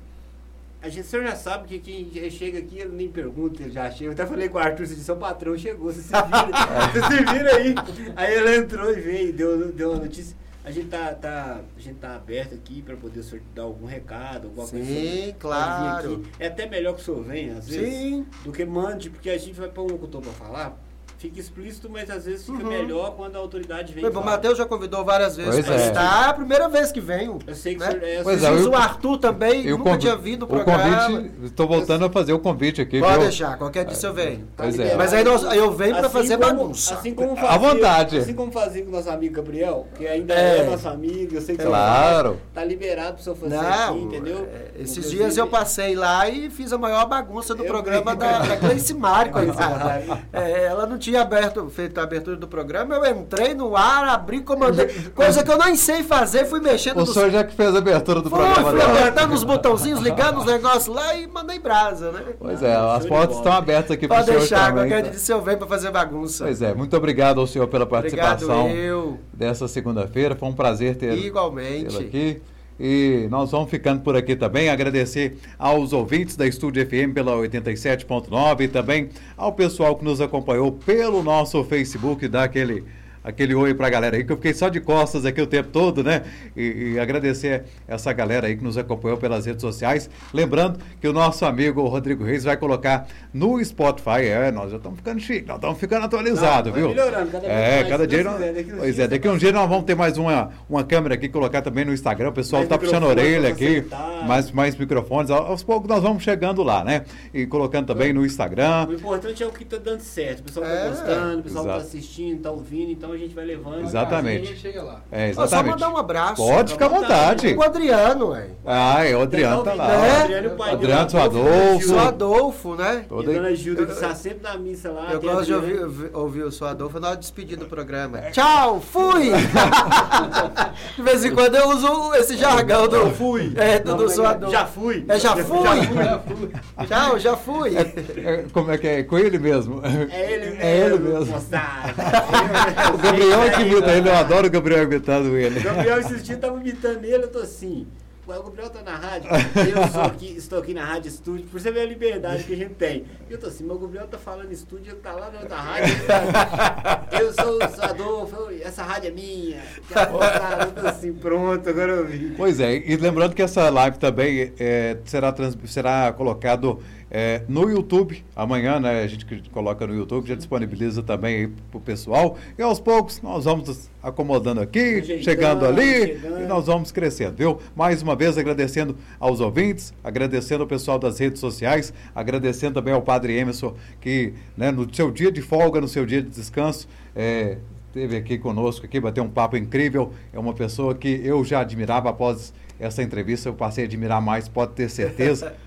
A gente, o senhor já sabe que quem chega aqui, ele nem pergunta, ele já chega. Eu até falei com o Arthur, você disse, seu patrão chegou, você se vira, [LAUGHS] você se vira aí. Aí ele entrou e veio, deu, deu a notícia. A gente tá, tá, a gente tá aberto aqui para poder o senhor dar algum recado, alguma coisa. Sim, pode vir claro. É até melhor que o senhor venha, às vezes, Sim. do que mande, porque a gente vai pôr um locutor para falar. Fica explícito, mas às vezes fica Uhum. melhor quando a autoridade vem. O. Matheus já convidou várias vezes Pois para é. estar. É a primeira vez que venho. Eu sei que né? o senhor é. Pois eu é, eu- o Arthur também, E o nunca convi- tinha vindo o o programa. convite, estou voltando a fazer o convite aqui, Pode viu? deixar, qualquer dia eu venho. Pois é. Mas aí nós, eu venho para Assim fazer como- bagunça. Assim como À fazia, vontade. Assim como fazia com o nosso amigo Gabriel, que ainda É. é, nosso amigo, eu sei que Claro. você tá liberado pro senhor fazer aqui, Não, entendeu? é, esses Inclusive, dias eu passei lá e fiz a maior bagunça do Eu programa da, da Gleice. Mari. [LAUGHS] É, ela não tinha aberto, feito a abertura do programa, eu entrei no ar, abri, comandei, coisa que eu nem sei fazer, fui mexendo O nos... senhor já que fez a abertura do Fui, programa fui apertando os botãozinhos, ligando os negócios lá e mandei brasa, né? Pois é, show as portas estão abertas aqui para o Pode senhor deixar, também. qualquer dia se eu venho pra fazer bagunça. Pois é, muito obrigado ao senhor pela participação Obrigado eu, dessa segunda-feira. Foi um prazer ter igualmente. tê-lo aqui. E nós vamos ficando por aqui também. Agradecer aos ouvintes da Estúdio FM pela 87.9 e também ao pessoal que nos acompanhou pelo nosso Facebook, dá aquele, aquele oi pra galera aí, que eu fiquei só de costas aqui o tempo todo, né? E, e agradecer essa galera aí que nos acompanhou pelas redes sociais. Lembrando que o nosso amigo Rodrigo Reis vai colocar no Spotify. É, nós já estamos ficando chique, nós estamos ficando atualizados, viu? melhorando cada vez é, mais, cada se dia. Nós- daqui pois é, daqui um dia nós vamos ter mais uma, uma câmera aqui, colocar também no Instagram. O pessoal está puxando a orelha aqui, mais, mais microfones. Ao- Aos poucos nós vamos chegando lá, né? E colocando também no Instagram. O importante é o que tá dando certo. O pessoal É, tá gostando, o pessoal tá exato. assistindo, tá ouvindo, então a gente vai levando. Exatamente. A gente chega lá. É, Ó, Só exatamente. mandar um abraço. Pode ficar à vontade. O Adriano, ué. Ah, é, o Adriano tá lá. É. Adriano, e o pai Adriano, seu Adolfo. Sou Adolfo, né? E Todo aí. a dona Gilda, que está sempre na missa lá. Eu gosto de Adriano. ouvir, ouvir, o seu Adolfo na hora de despedir do programa. Tchau, fui! [LAUGHS] de vez em quando eu uso esse jargão do. Fui. É, do, do seu Adolfo. Já fui. É, já fui! Já fui. Tchau, já fui! É, como é que é? Com ele mesmo. É ele mesmo. É ele mesmo. moçada. [LAUGHS] O Gabriel é que imita ele, eu adoro o Gabriel imitando ele. O Gabriel esses dias tava imitando ele, eu tô assim. O Gabriel tá na rádio, eu aqui, estou aqui na Rádio Estúdio, por você ver a liberdade que a gente tem. E eu tô assim, o Gabriel tá falando estúdio, ele tá lá na outra rádio. tá- Eu sou o Adolfo, essa rádio é minha. Eu tô assim, pronto, agora eu vi. Pois é, e lembrando que essa live também é, será, trans, será colocado é, no YouTube amanhã, né? A gente coloca no YouTube, já disponibiliza também aí pro pessoal. E aos poucos nós vamos nos acomodando aqui, Ajeitando, chegando ali chegando. e nós vamos crescendo, viu? Mais uma vez agradecendo aos ouvintes, agradecendo ao pessoal das redes sociais, agradecendo também ao Padre Emerson, que né, no seu dia de folga, no seu dia de descanso, é, esteve aqui conosco, aqui, bateu um papo incrível. É uma pessoa que eu já admirava após essa entrevista, eu passei a admirar mais, pode ter certeza. [LAUGHS]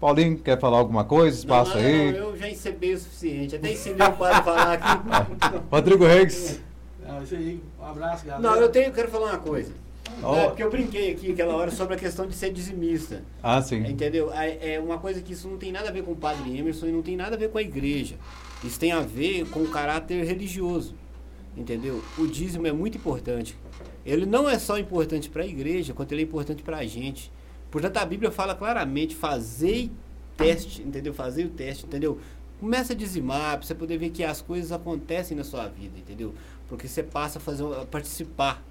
Paulinho, quer falar alguma coisa? Espaço não, aí. Não, eu já ensinei o suficiente, até ensinei o padre a falar aqui. [LAUGHS] Rodrigo Reis. Não, isso aí. Um abraço, galera. Não, eu tenho, quero falar uma coisa. Ó. É, porque eu brinquei aqui aquela hora sobre a questão de ser dizimista. Ah, sim. Entendeu? É é uma coisa que isso não tem nada a ver com o padre Emerson e não tem nada a ver com a igreja. Isso tem a ver com o caráter religioso. Entendeu? O dízimo é muito importante. Ele não é só importante para a igreja, quanto ele é importante para a gente. Portanto, a Bíblia fala claramente: fazei teste, entendeu? Fazei o teste, entendeu? Começa a dizimar para você poder ver que as coisas acontecem na sua vida, entendeu? Porque você passa a fazer, a participar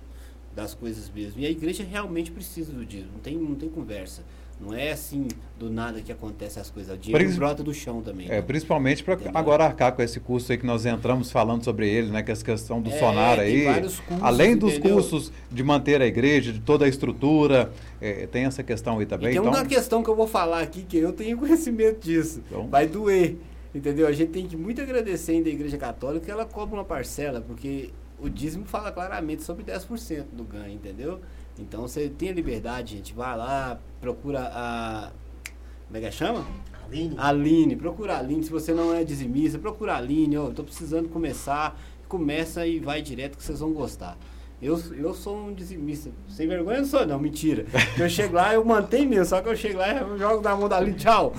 das coisas mesmo. E a igreja realmente precisa do dízimo, não tem, não tem conversa. Não é assim do nada que acontece as coisas. O dinheiro brota do chão também. É, principalmente para agora arcar com esse custo aí que nós entramos falando sobre ele, né? Que essa questão do É, sonar aí. custos, além dos entendeu? custos de manter a igreja, de toda a estrutura, é, tem essa questão aí E também. tem então, uma questão que eu vou falar aqui que eu tenho [LAUGHS] conhecimento disso. Então. Vai doer. Entendeu? A gente tem que muito agradecer ainda a Igreja Católica que ela cobra uma parcela, porque o dízimo fala claramente sobre 10% do ganho, entendeu? Então você tem a liberdade, gente. Vai lá, procura a. Como é que chama? Aline. Aline, procura a Aline. Se você não é dizimista, procura a Aline. Ó, eu tô precisando começar. Começa e vai direto que vocês vão gostar. Eu, eu sou um dizimista. Sem vergonha não sou, não, mentira. Eu chego lá, eu mantenho mesmo, só que eu chego lá eu jogo na mão da Aline, tchau.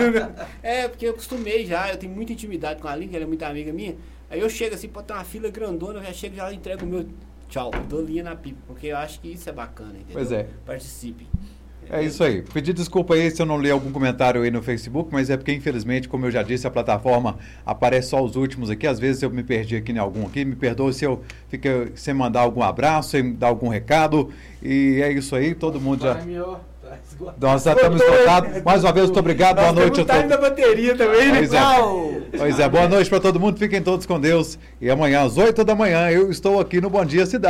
[LAUGHS] é, porque eu acostumei já, eu tenho muita intimidade com a Aline, que ela é muito amiga minha. Aí eu chego assim, pode ter uma fila grandona, eu já chego já entrego o meu tchau, eu dou linha na pipa, porque eu acho que isso é bacana, entendeu? Pois é. Participem. É isso aí. Pedir desculpa aí se eu não li algum comentário aí no Facebook, mas é porque, infelizmente, como eu já disse, a plataforma aparece só os últimos aqui. Às vezes eu me perdi aqui em algum aqui. Me perdoe se eu fiquei sem mandar algum abraço, sem dar algum recado. E é isso aí, todo mundo já. Tá. Nós já estamos esgotados. Mais uma vez, muito obrigado. Boa Nós noite a temos time da bateria também, né? Pois é. Pois é, boa noite para todo mundo. Fiquem todos com Deus. E amanhã, às 8 da manhã, eu estou aqui no Bom Dia Cidade.